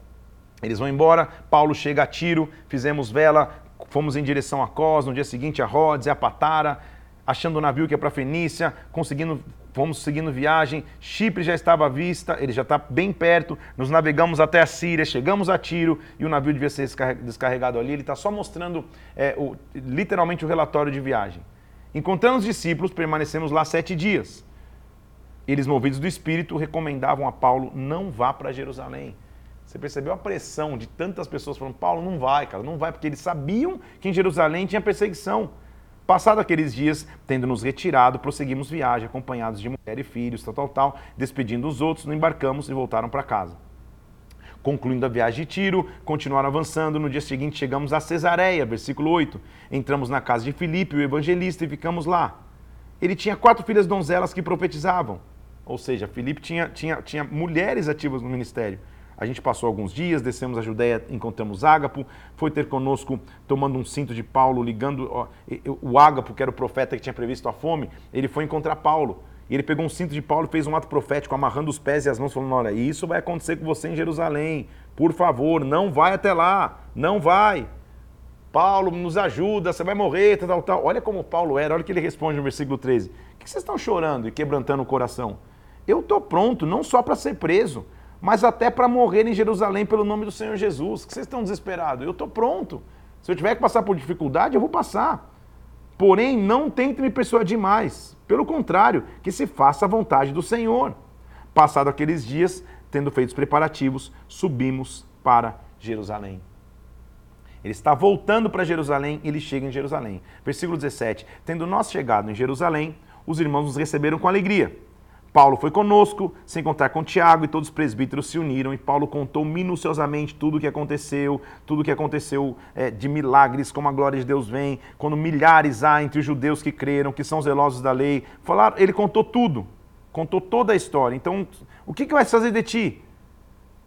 Eles vão embora, Paulo chega a Tiro, fizemos vela, fomos em direção a Cos, no dia seguinte a Rhodes e a Patara, achando o navio que é para Fenícia, conseguindo fomos seguindo viagem, Chipre já estava à vista, ele já está bem perto, nos navegamos até a Síria, chegamos a Tiro e o navio devia ser descarregado ali. Ele está só mostrando é, o, literalmente o relatório de viagem. Encontrando os discípulos, permanecemos lá sete dias. Eles, movidos do Espírito, recomendavam a Paulo: não vá para Jerusalém. Você percebeu a pressão de tantas pessoas falando: Paulo, não vai, cara, não vai, porque eles sabiam que em Jerusalém tinha perseguição. Passado aqueles dias, tendo nos retirado, prosseguimos viagem, acompanhados de mulher e filhos, tal, tal, tal, despedindo os outros, nos embarcamos e voltaram para casa. Concluindo a viagem de Tiro, continuaram avançando. No dia seguinte chegamos a Cesareia, versículo 8. Entramos na casa de Filipe, o evangelista, e ficamos lá. Ele tinha quatro filhas donzelas que profetizavam. Ou seja, Filipe tinha, tinha, tinha mulheres ativas no ministério. A gente passou alguns dias, descemos a Judéia, encontramos Ágapo, foi ter conosco tomando um cinto de Paulo, ligando ó, o Ágapo, que era o profeta que tinha previsto a fome, ele foi encontrar Paulo. E ele pegou um cinto de Paulo e fez um ato profético, amarrando os pés e as mãos, falando: Olha, isso vai acontecer com você em Jerusalém. Por favor, não vai até lá. Não vai. Paulo, nos ajuda, você vai morrer, tal, tal, tal. Olha como Paulo era, olha o que ele responde no versículo 13. O que vocês estão chorando e quebrantando o coração? Eu estou pronto, não só para ser preso, mas até para morrer em Jerusalém pelo nome do Senhor Jesus. Que vocês estão desesperados? Eu estou pronto. Se eu tiver que passar por dificuldade, eu vou passar. Porém, não tente me persuadir mais. Pelo contrário, que se faça a vontade do Senhor. Passado aqueles dias, tendo feito os preparativos, subimos para Jerusalém. Ele está voltando para Jerusalém, ele chega em Jerusalém. Versículo 17: Tendo nós chegado em Jerusalém, os irmãos nos receberam com alegria Paulo foi conosco, sem contar com Tiago, e todos os presbíteros se uniram, e Paulo contou minuciosamente tudo o que aconteceu, tudo o que aconteceu é, de milagres, como a glória de Deus vem, quando milhares há entre os judeus que creram, que são zelosos da lei. Falaram, ele contou tudo, contou toda a história. Então, o que, que vai fazer de ti?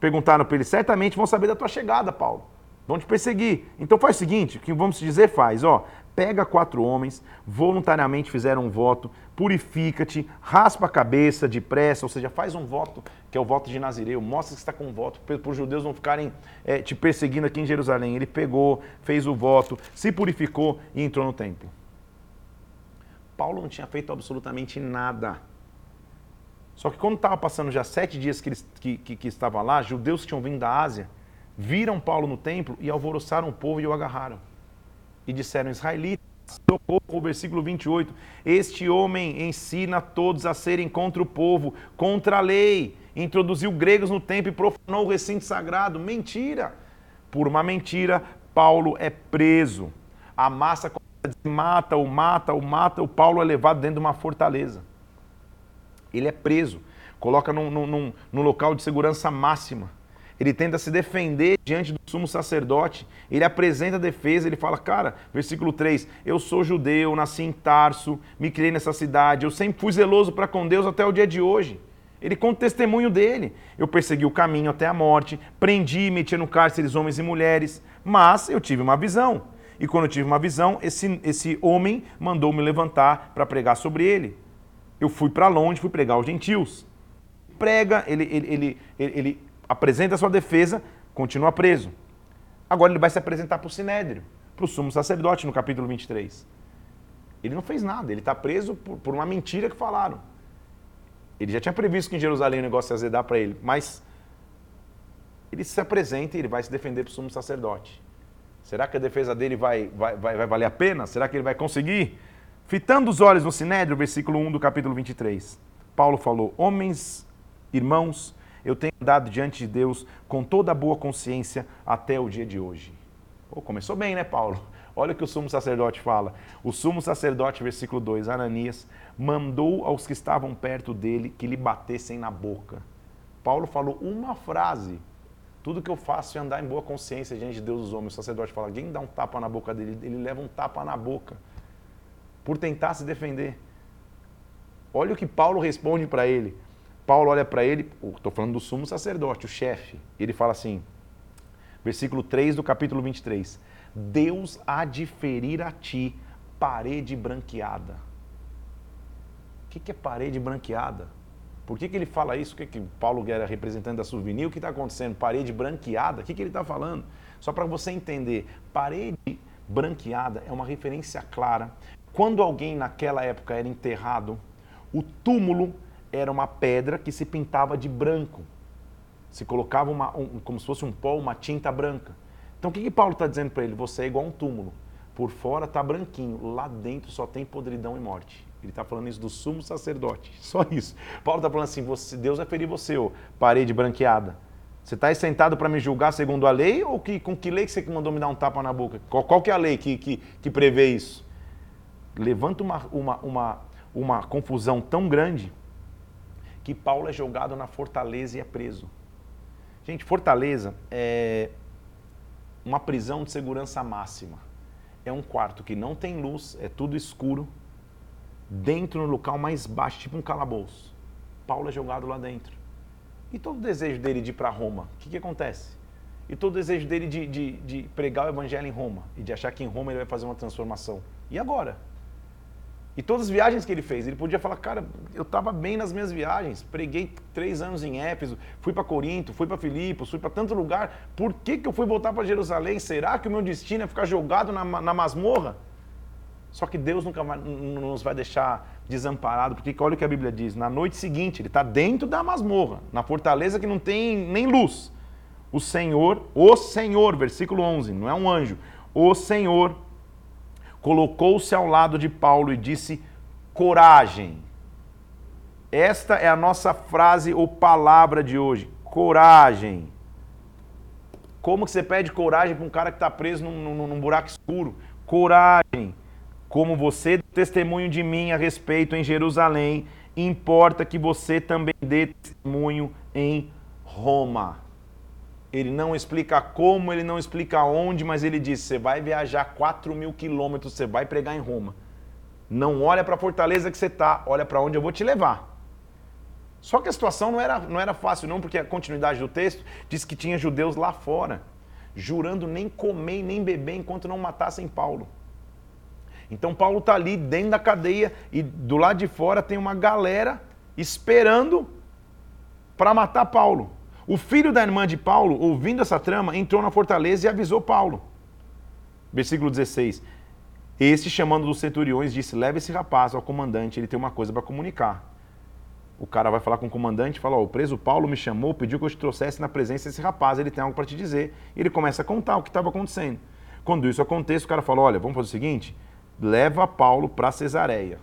Perguntaram para ele, certamente vão saber da tua chegada, Paulo. Vão te perseguir. Então faz o seguinte, o que vamos dizer faz, ó, pega quatro homens, voluntariamente fizeram um voto, purifica-te, raspa a cabeça depressa, ou seja, faz um voto, que é o voto de Nazireu, mostra que está com um voto, para os judeus não ficarem é, te perseguindo aqui em Jerusalém. Ele pegou, fez o voto, se purificou e entrou no templo. Paulo não tinha feito absolutamente nada. Só que quando estava passando já sete dias que, ele, que, que, que estava lá, judeus que tinham vindo da Ásia, viram Paulo no templo e alvoroçaram o povo e o agarraram e disseram: Israelitas, socorro, versículo 28. Este homem ensina todos a serem contra o povo, contra a lei. Introduziu gregos no templo e profanou o recinto sagrado. Mentira! Por uma mentira, Paulo é preso. A massa mata, o mata, o mata, o Paulo é levado dentro de uma fortaleza. Ele é preso, coloca num, num, num local de segurança máxima ele tenta se defender diante do sumo sacerdote, ele apresenta a defesa, ele fala, cara, versículo 3, eu sou judeu, nasci em Tarso, me criei nessa cidade, eu sempre fui zeloso para com Deus até o dia de hoje. Ele conta o testemunho dele. Eu persegui o caminho até a morte, prendi e meti no cárceres homens e mulheres, mas eu tive uma visão. E quando eu tive uma visão, esse, esse homem mandou me levantar para pregar sobre ele. Eu fui para longe, fui pregar aos gentios. Prega, ele, ele, ele, ele apresenta sua defesa, continua preso. Agora ele vai se apresentar para o Sinédrio. para o sumo sacerdote no capítulo 23. Ele não fez nada, ele está preso por, por, uma mentira que falaram. Ele já tinha previsto que em Jerusalém o negócio ia azedar para ele, mas ele se apresenta e ele vai se defender para o sumo sacerdote. Será que a defesa dele vai, vai, vai, vai valer a pena? Será que ele vai conseguir? Fitando os olhos no Sinédrio, versículo 1 do capítulo 23, Paulo falou: Homens, irmãos, eu tenho andado diante de Deus com toda a boa consciência até o dia de hoje. Pô, começou bem, né, Paulo? Olha o que o sumo sacerdote fala. O sumo sacerdote, versículo 2, Ananias, mandou aos que estavam perto dele que lhe batessem na boca. Paulo falou uma frase. Tudo que eu faço é andar em boa consciência diante de Deus dos homens. O sacerdote fala, alguém dá um tapa na boca dele, ele leva um tapa na boca. Por tentar se defender. Olha o que Paulo responde para ele. Paulo olha para ele, estou falando do sumo sacerdote, o chefe. Ele fala assim, versículo 3 do capítulo 23. Deus há de ferir a ti parede branqueada. O que, que é parede branqueada? Por que, que ele fala isso? O que, que Paulo era representante da souvenir? O que está acontecendo? Parede branqueada? O que, que ele está falando? Só para você entender, parede branqueada é uma referência clara. Quando alguém naquela época era enterrado, o túmulo era uma pedra que se pintava de branco. Se colocava uma, um, como se fosse um pó, uma tinta branca. Então o que, que Paulo está dizendo para ele? Você é igual a um túmulo. Por fora está branquinho, lá dentro só tem podridão e morte. Ele está falando isso do sumo sacerdote. Só isso. Paulo está falando assim: você, Deus vai ferir você, ô parede branqueada. Você está aí sentado para me julgar segundo a lei ou que, com que lei que você mandou me dar um tapa na boca? Qual, qual que é a lei que, que, que prevê isso? Levanta uma, uma, uma, uma confusão tão grande que Paulo é jogado na fortaleza e é preso. Gente, fortaleza é uma prisão de segurança máxima. É um quarto que não tem luz, é tudo escuro, dentro no local mais baixo, tipo um calabouço. Paulo é jogado lá dentro. E todo o desejo dele de ir para Roma, o que, que acontece? E todo o desejo dele de, de, de pregar o evangelho em Roma e de achar que em Roma ele vai fazer uma transformação. E agora? E todas as viagens que ele fez, ele podia falar, cara, eu estava bem nas minhas viagens, preguei três anos em Éfeso, fui para Corinto, fui para Filipos, fui para tanto lugar, por que, que eu fui voltar para Jerusalém? Será que o meu destino é ficar jogado na, na masmorra? Só que Deus nunca vai, nos vai deixar desamparado, porque olha o que a Bíblia diz, na noite seguinte ele está dentro da masmorra, na fortaleza que não tem nem luz. O Senhor, o Senhor, versículo 11, não é um anjo, o Senhor colocou-se ao lado de Paulo e disse: coragem. Esta é a nossa frase ou palavra de hoje: coragem. Como que você pede coragem para um cara que está preso num, num, num, buraco escuro? Coragem. Como você deu testemunho de mim a respeito em Jerusalém, importa que você também dê testemunho em Roma. Ele não explica como, ele não explica onde, mas ele diz: você vai viajar 4 mil quilômetros, você vai pregar em Roma. Não olha para a fortaleza que você está, olha para onde eu vou te levar. Só que a situação não era, não era fácil, não, porque a continuidade do texto diz que tinha judeus lá fora, jurando nem comer nem beber enquanto não matassem Paulo. Então Paulo está ali dentro da cadeia e do lado de fora tem uma galera esperando para matar Paulo. O filho da irmã de Paulo, ouvindo essa trama, entrou na fortaleza e avisou Paulo. Versículo 16. Este, chamando dos centuriões, disse: Leve esse rapaz ao comandante, ele tem uma coisa para comunicar. O cara vai falar com o comandante e fala: oh, O preso Paulo me chamou, pediu que eu te trouxesse na presença desse rapaz, ele tem algo para te dizer. E ele começa a contar o que estava acontecendo. Quando isso acontece, o cara fala: Olha, vamos fazer o seguinte: leva Paulo para Cesareia.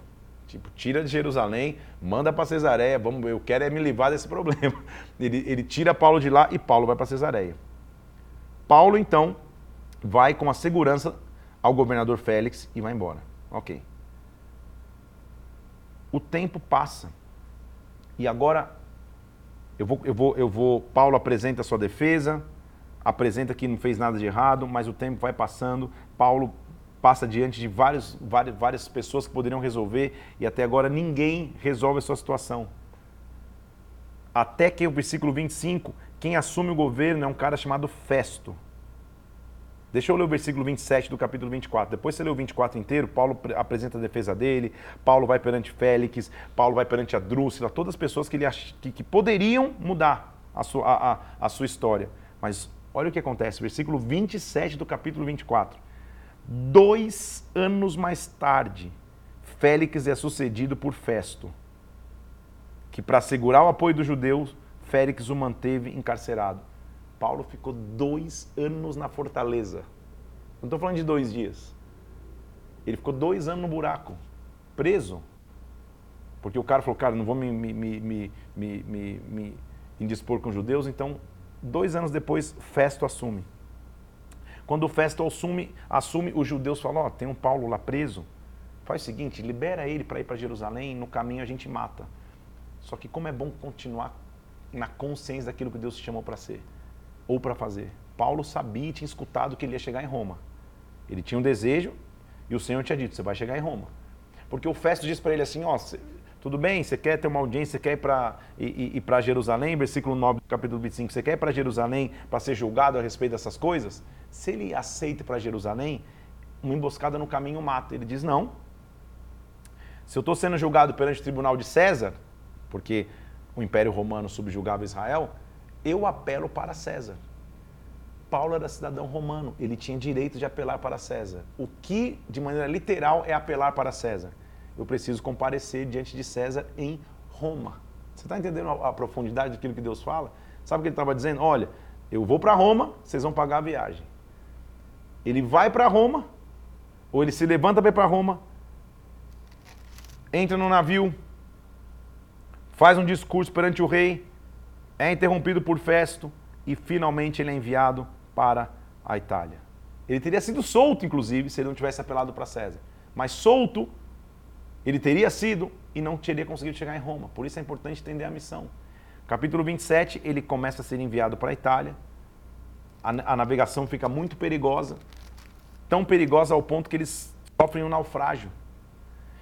Tipo, tira de Jerusalém, manda para Cesareia, vamos, eu quero é me livrar desse problema. Ele, ele tira Paulo de lá e Paulo vai para Cesareia. Paulo, então, vai com a segurança ao governador Félix e vai embora. Ok. O tempo passa. E agora, eu vou, eu vou, eu vou. Paulo apresenta a sua defesa, apresenta que não fez nada de errado, mas o tempo vai passando. Paulo passa diante de vários, várias, várias pessoas que poderiam resolver e até agora ninguém resolve a sua situação. Até que o versículo 25, quem assume o governo é um cara chamado Festo. Deixa eu ler o versículo 27 do capítulo 24. Depois você lê o 24 inteiro, Paulo apresenta a defesa dele, Paulo vai perante Félix, Paulo vai perante a Drúxila, todas as pessoas que, ele ach... que poderiam mudar a sua, a, a, a sua história. Mas olha o que acontece, versículo 27 do capítulo 24. Dois anos mais tarde, Félix é sucedido por Festo, que para assegurar o apoio dos judeus, Félix o manteve encarcerado. Paulo ficou dois anos na fortaleza. Não estou falando de dois dias. Ele ficou dois anos no buraco, preso. Porque o cara falou, cara, não vou me, me, me, me, me, me indispor com judeus, então, dois anos depois, Festo assume. Quando o Festo assume, assume os judeus falam, ó, oh, tem um Paulo lá preso, faz o seguinte, libera ele para ir para Jerusalém, no caminho a gente mata. Só que como é bom continuar na consciência daquilo que Deus te chamou para ser ou para fazer. Paulo sabia e tinha escutado que ele ia chegar em Roma. Ele tinha um desejo e o Senhor tinha dito, você vai chegar em Roma. Porque o Festo disse para ele assim, ó, tudo bem, você quer ter uma audiência, você quer ir para ir, ir Jerusalém, versículo 9 do capítulo 25, você quer ir para Jerusalém para ser julgado a respeito dessas coisas? Se ele aceita para Jerusalém, uma emboscada no caminho mata. Ele diz, não. Se eu estou sendo julgado perante o tribunal de César, porque o Império Romano subjugava Israel, eu apelo para César. Paulo era cidadão romano, ele tinha direito de apelar para César. O que, de maneira literal, é apelar para César? eu preciso comparecer diante de César em Roma. Você está entendendo a, profundidade daquilo que Deus fala? Sabe o que ele estava dizendo? Olha, eu vou para Roma, vocês vão pagar a viagem. Ele vai para Roma, ou ele se levanta para ir para Roma, entra no navio, faz um discurso perante o rei, é interrompido por Festo e finalmente ele é enviado para a Itália. Ele teria sido solto, inclusive, se ele não tivesse apelado para César. Mas solto, ele teria sido e não teria conseguido chegar em Roma. Por isso é importante entender a missão. Capítulo 27, ele começa a ser enviado para a Itália. A, a navegação fica muito perigosa, tão perigosa ao ponto que eles sofrem um naufrágio.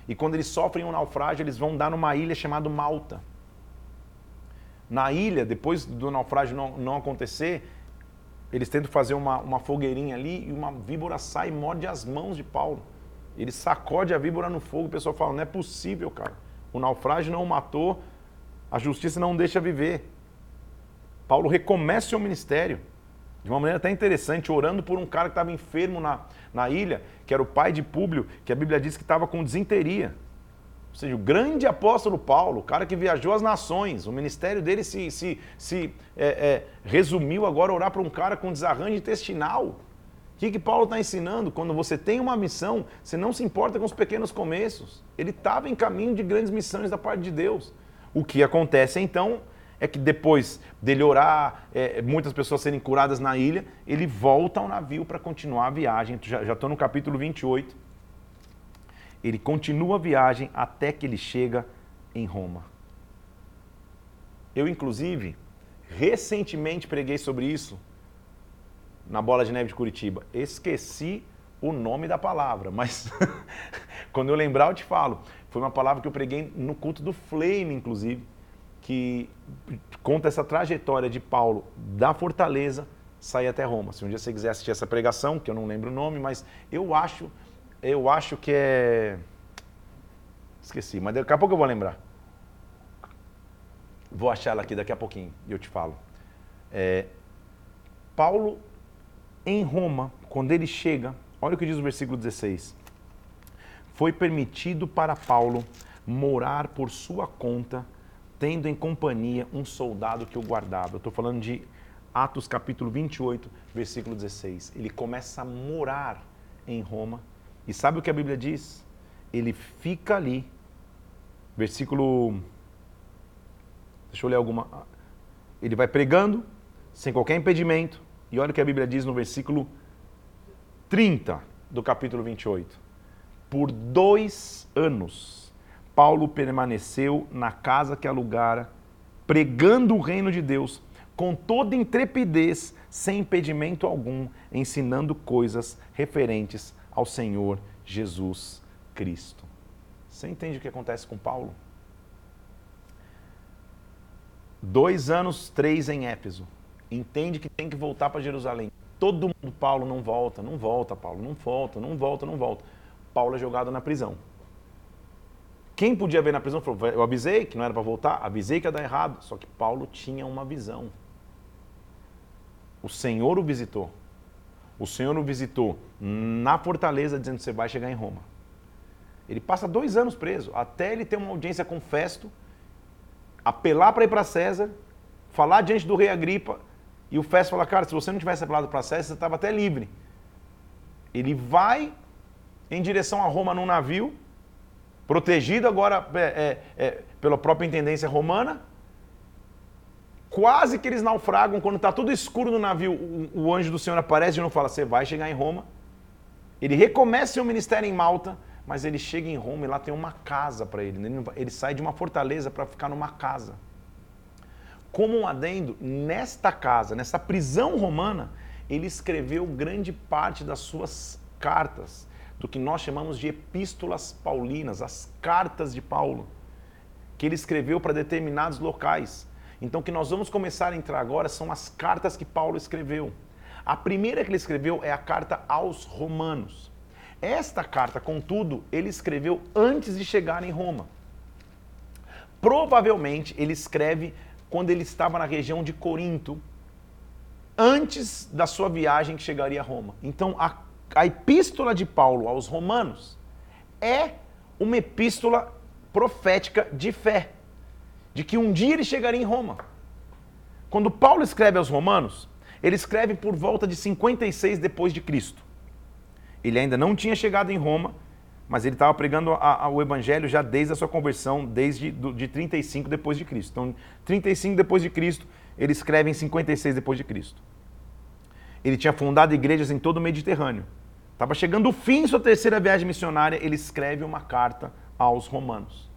E quando eles sofrem um naufrágio, eles vão dar numa ilha chamada Malta. Na ilha, depois do naufrágio não, não acontecer, eles tentam fazer uma, uma fogueirinha ali e uma víbora sai e morde as mãos de Paulo. Ele sacode a víbora no fogo, o pessoal fala, não é possível, cara. O naufrágio não o matou, a justiça não deixa viver. Paulo recomeça o seu ministério de uma maneira até interessante, orando por um cara que estava enfermo na, na ilha, que era o pai de Públio, que a Bíblia diz que estava com desinteria. Ou seja, o grande apóstolo Paulo, o cara que viajou as nações, o ministério dele se, se, se é, é, resumiu agora a orar para um cara com desarranjo intestinal. O que, que Paulo está ensinando? Quando você tem uma missão, você não se importa com os pequenos começos. Ele estava em caminho de grandes missões da parte de Deus. O que acontece então é que depois dele orar, é, muitas pessoas serem curadas na ilha, ele volta ao navio para continuar a viagem. Já estou no capítulo 28. Ele continua a viagem até que ele chega em Roma. Eu, inclusive, recentemente preguei sobre isso na Bola de Neve de Curitiba. Esqueci o nome da palavra, mas quando eu lembrar eu te falo. Foi uma palavra que eu preguei no culto do Flame, inclusive, que conta essa trajetória de Paulo da Fortaleza sair até Roma. Se um dia você quiser assistir essa pregação, que eu não lembro o nome, mas eu acho, eu acho que é esqueci, mas daqui a pouco eu vou lembrar. Vou achar ela aqui daqui a pouquinho e eu te falo. É, Paulo em Roma, quando ele chega, olha o que diz o versículo 16. Foi permitido para Paulo morar por sua conta, tendo em companhia um soldado que o guardava. Eu estou falando de Atos capítulo 28, versículo 16. Ele começa a morar em Roma. E sabe o que a Bíblia diz? Ele fica ali. Versículo. Deixa eu ler alguma. Ele vai pregando, sem qualquer impedimento. E olha o que a Bíblia diz no versículo 30 do capítulo 28. Por dois anos, Paulo permaneceu na casa que alugara, pregando o reino de Deus com toda intrepidez, sem impedimento algum, ensinando coisas referentes ao Senhor Jesus Cristo. Você entende o que acontece com Paulo? Dois anos, três em Éfeso entende que tem que voltar para Jerusalém. Todo mundo, Paulo, não volta, não volta, Paulo, não volta, não volta, não volta. Paulo é jogado na prisão. Quem podia ver na prisão falou: Eu avisei que não era para voltar, avisei que ia dar errado. Só que Paulo tinha uma visão. O Senhor o visitou. O Senhor o visitou na fortaleza dizendo que você vai chegar em Roma. Ele passa dois anos preso, até ele ter uma audiência com Festo, apelar para ir para César, falar diante do rei Agripa, e o Festo fala, cara, se você não tivesse apelado para César, você estava até livre. Ele vai em direção a Roma num navio, protegido agora é, é, é, pela própria intendência romana. Quase que eles naufragam, quando está tudo escuro no navio, o, o anjo do Senhor aparece e não fala, você vai chegar em Roma. Ele recomeça seu ministério em Malta, mas ele chega em Roma e lá tem uma casa para ele. ele. Ele sai de uma fortaleza para ficar numa casa. Como um adendo, nesta casa, nessa prisão romana, ele escreveu grande parte das suas cartas, do que nós chamamos de epístolas paulinas, as cartas de Paulo, que ele escreveu para determinados locais. Então, o que nós vamos começar a entrar agora são as cartas que Paulo escreveu. A primeira que ele escreveu é a carta aos Romanos. Esta carta, contudo, ele escreveu antes de chegar em Roma. Provavelmente ele escreve quando ele estava na região de Corinto, antes da sua viagem que chegaria a Roma. Então, a, a epístola de Paulo aos Romanos é uma epístola profética de fé, de que um dia ele chegaria em Roma. Quando Paulo escreve aos Romanos, ele escreve por volta de 56 depois de Cristo. Ele ainda não tinha chegado em Roma, mas ele estava pregando a, a, o evangelho já desde a sua conversão, desde do, de 35 depois de Cristo. Então, 35 depois de Cristo, ele escreve em 56 depois de Cristo. Ele tinha fundado igrejas em todo o Mediterrâneo. Estava chegando o fim de sua terceira viagem missionária, ele escreve uma carta aos romanos.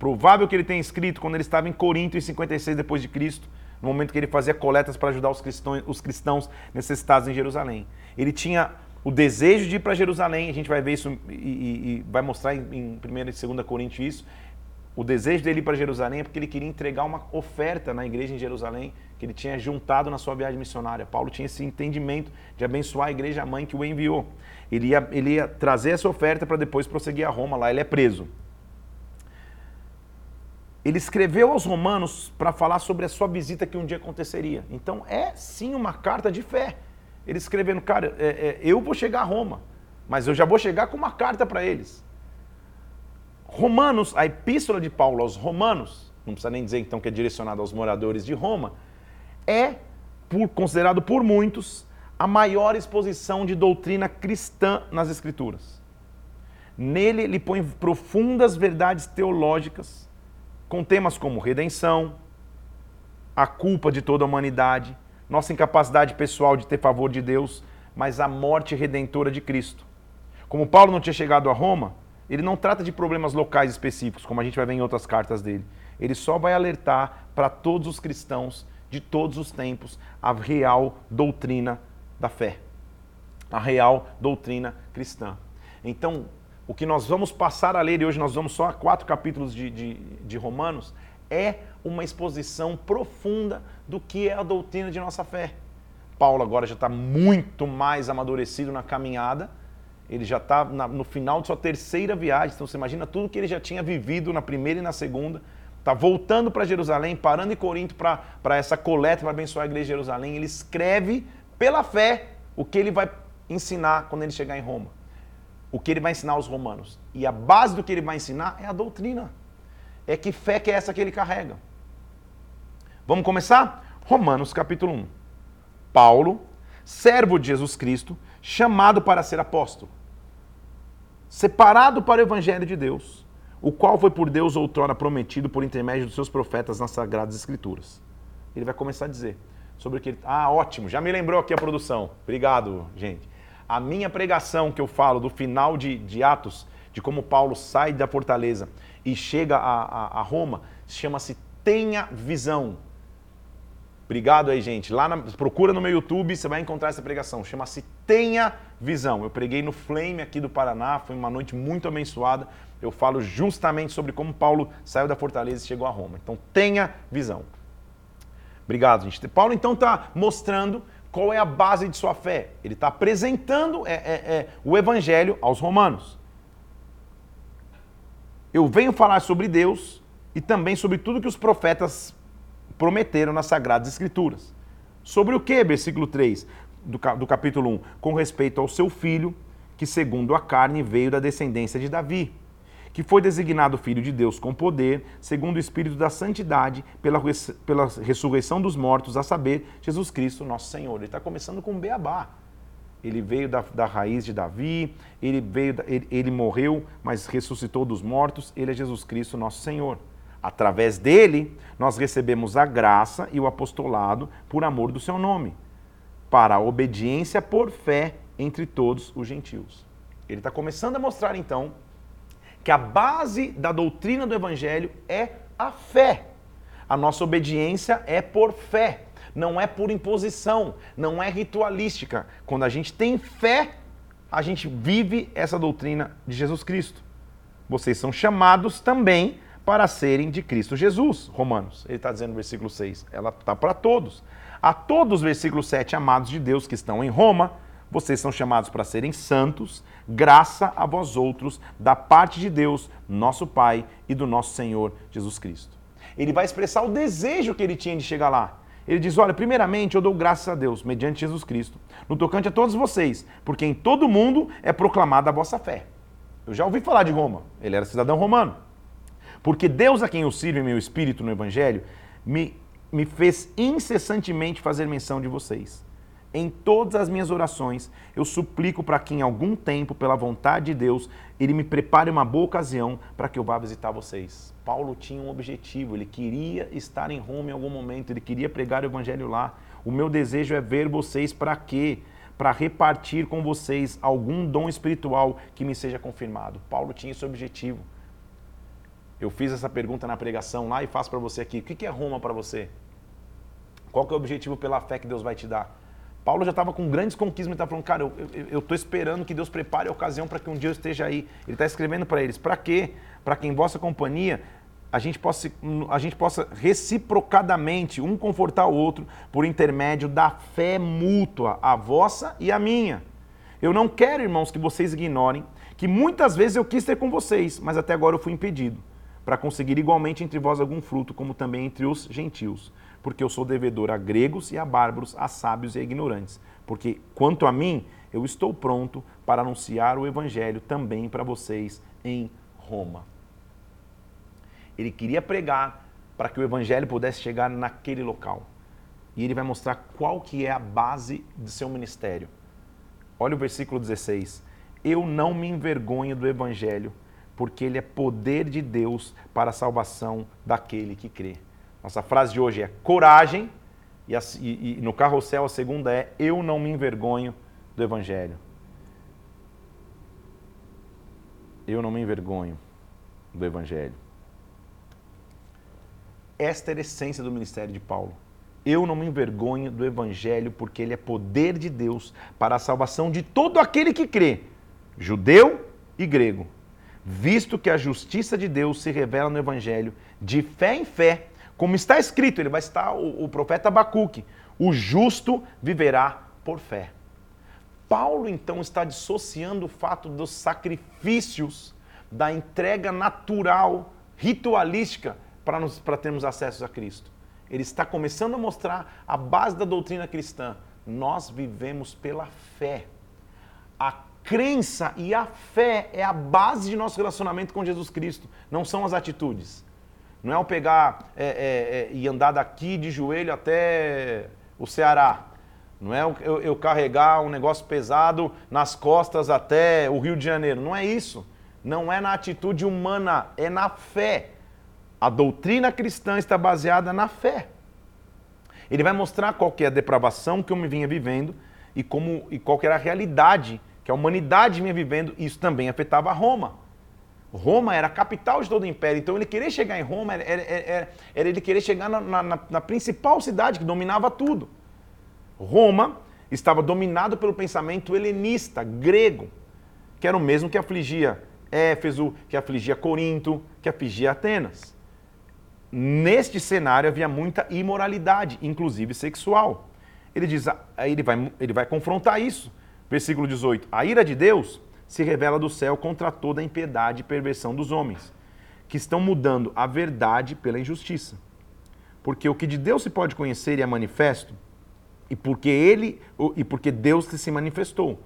Provável que ele tenha escrito quando ele estava em Corinto em 56 depois de Cristo, no momento que ele fazia coletas para ajudar os cristãos, os cristãos necessitados em Jerusalém. Ele tinha o desejo de ir para Jerusalém, a gente vai ver isso e, e, e vai mostrar em, em 1 e 2 Coríntios isso. O desejo dele ir para Jerusalém é porque ele queria entregar uma oferta na igreja em Jerusalém que ele tinha juntado na sua viagem missionária. Paulo tinha esse entendimento de abençoar a igreja mãe que o enviou. Ele ia, ele ia trazer essa oferta para depois prosseguir a Roma, lá ele é preso. Ele escreveu aos romanos para falar sobre a sua visita que um dia aconteceria. Então é sim uma carta de fé ele escrevendo, cara, é, é, eu vou chegar a Roma, mas eu já vou chegar com uma carta para eles. Romanos, a epístola de Paulo aos Romanos, não precisa nem dizer então que é direcionada aos moradores de Roma, é por, considerado por muitos a maior exposição de doutrina cristã nas Escrituras. Nele, ele põe profundas verdades teológicas, com temas como redenção, a culpa de toda a humanidade, nossa incapacidade pessoal de ter favor de Deus, mas a morte redentora de Cristo. Como Paulo não tinha chegado a Roma, ele não trata de problemas locais específicos, como a gente vai ver em outras cartas dele. Ele só vai alertar para todos os cristãos de todos os tempos a real doutrina da fé, a real doutrina cristã. Então, o que nós vamos passar a ler, e hoje nós vamos só a quatro capítulos de, de, de Romanos, é uma exposição profunda do que é a doutrina de nossa fé. Paulo agora já está muito mais amadurecido na caminhada, ele já está no final de sua terceira viagem, então você imagina tudo que ele já tinha vivido na primeira e na segunda, está voltando para Jerusalém, parando em Corinto para essa coleta para abençoar a igreja de Jerusalém. Ele escreve pela fé o que ele vai ensinar quando ele chegar em Roma. O que ele vai ensinar aos romanos. E a base do que ele vai ensinar é a doutrina é que fé que é essa que ele carrega. Vamos começar? Romanos capítulo 1. Paulo, servo de Jesus Cristo, chamado para ser apóstolo, separado para o evangelho de Deus, o qual foi por Deus outrora prometido por intermédio dos seus profetas nas sagradas escrituras. Ele vai começar a dizer sobre o que. Ah, ótimo, já me lembrou aqui a produção. Obrigado, gente. A minha pregação que eu falo do final de, de Atos, de como Paulo sai da fortaleza e chega a, a, a Roma, chama-se Tenha Visão. Obrigado aí, gente. Lá na, procura no meu YouTube, você vai encontrar essa pregação. Chama-se Tenha Visão. Eu preguei no Flame aqui do Paraná, foi uma noite muito abençoada. Eu falo justamente sobre como Paulo saiu da fortaleza e chegou a Roma. Então, tenha visão. Obrigado, gente. Paulo então está mostrando qual é a base de sua fé. Ele está apresentando é, é, é, o evangelho aos romanos eu venho falar sobre Deus e também sobre tudo que os profetas prometeram nas Sagradas Escrituras. Sobre o que, versículo 3? do, do capítulo 1, com respeito ao seu filho, que segundo a carne veio da descendência de Davi, que foi designado filho de Deus com poder, segundo o Espírito da Santidade, pela, pela ressurreição dos mortos, a saber, Jesus Cristo, nosso Senhor. Ele está começando com Beabá. Ele veio da, da raiz de Davi, ele, veio, ele, ele morreu, mas ressuscitou dos mortos. Ele é Jesus Cristo, nosso Senhor. Através dele, nós recebemos a graça e o apostolado por amor do seu nome, para a obediência por fé entre todos os gentios. Ele está começando a mostrar então que a base da doutrina do evangelho é a fé. A nossa obediência é por fé, não é por imposição, não é ritualística. Quando a gente tem fé, a gente vive essa doutrina de Jesus Cristo. Vocês são chamados também para serem de Cristo Jesus. Romanos, ele está dizendo no versículo 6. Ela está para todos. A todos, versículo 7, amados de Deus que estão em Roma, vocês são chamados para serem santos, graça a vós outros, da parte de Deus, nosso Pai e do nosso Senhor Jesus Cristo. Ele vai expressar o desejo que ele tinha de chegar lá. Ele diz: Olha, primeiramente eu dou graças a Deus, mediante Jesus Cristo, no tocante a todos vocês, porque em todo mundo é proclamada a vossa fé. Eu já ouvi falar de Roma, ele era cidadão romano. Porque Deus a quem eu sirvo em meu espírito no Evangelho me, me fez incessantemente fazer menção de vocês. Em todas as minhas orações, eu suplico para que em algum tempo, pela vontade de Deus, ele me prepare uma boa ocasião para que eu vá visitar vocês. Paulo tinha um objetivo, ele queria estar em Roma em algum momento, ele queria pregar o evangelho lá. O meu desejo é ver vocês para quê? Para repartir com vocês algum dom espiritual que me seja confirmado. Paulo tinha esse objetivo. Eu fiz essa pergunta na pregação lá e faço para você aqui. O que é Roma para você? Qual que é o objetivo pela fé que Deus vai te dar? Paulo já estava com grandes conquistas, ele estava falando, cara, eu estou esperando que Deus prepare a ocasião para que um dia eu esteja aí. Ele está escrevendo para eles, para quê? Para que em vossa companhia a gente, possa, a gente possa reciprocadamente um confortar o outro por intermédio da fé mútua, a vossa e a minha. Eu não quero, irmãos, que vocês ignorem que muitas vezes eu quis ter com vocês, mas até agora eu fui impedido para conseguir igualmente entre vós algum fruto, como também entre os gentios. Porque eu sou devedor a gregos e a bárbaros, a sábios e a ignorantes. Porque, quanto a mim, eu estou pronto para anunciar o evangelho também para vocês em Roma. Ele queria pregar para que o evangelho pudesse chegar naquele local. E ele vai mostrar qual que é a base do seu ministério. Olha o versículo 16. Eu não me envergonho do evangelho, porque ele é poder de Deus para a salvação daquele que crê. Nossa frase de hoje é coragem, e, a, e, e no carrossel a segunda é eu não me envergonho do Evangelho. Eu não me envergonho do Evangelho. Esta era a essência do ministério de Paulo. Eu não me envergonho do Evangelho, porque ele é poder de Deus para a salvação de todo aquele que crê, judeu e grego visto que a justiça de Deus se revela no Evangelho de fé em fé, como está escrito, ele vai citar o, o profeta Abacuque, o justo viverá por fé. Paulo então está dissociando o fato dos sacrifícios, da entrega natural, ritualística, para, para termos acesso a Cristo. Ele está começando a mostrar a base da doutrina cristã. Nós vivemos pela fé. A crença e a fé é a base de nosso relacionamento com Jesus Cristo, não são as atitudes. Não é o pegar é, é, é, e andar daqui de joelho até o Ceará. Não é eu, eu carregar um negócio pesado nas costas até o Rio de Janeiro. Não é isso. Não é na atitude humana, é na fé. A doutrina cristã está baseada na fé. Ele vai mostrar qual que é a depravação que eu me vinha vivendo e, como, e qual que era a realidade que a humanidade vinha vivendo, isso também afetava Roma. Roma era a capital de todo o império, então ele querer chegar em Roma era, era, era, ele querer chegar na, na, na principal cidade que dominava tudo. Roma estava dominado pelo pensamento helenista, grego, que era o mesmo que afligia Éfeso, que afligia Corinto, que afligia Atenas. Neste cenário havia muita imoralidade, inclusive sexual. Ele diz, ele vai, ele vai confrontar isso. Versículo 18: A ira de Deus se revela do céu contra toda a impiedade e perversão dos homens, que estão mudando a verdade pela injustiça. Porque o que de Deus se pode conhecer e é manifesto, e porque ele e porque Deus se manifestou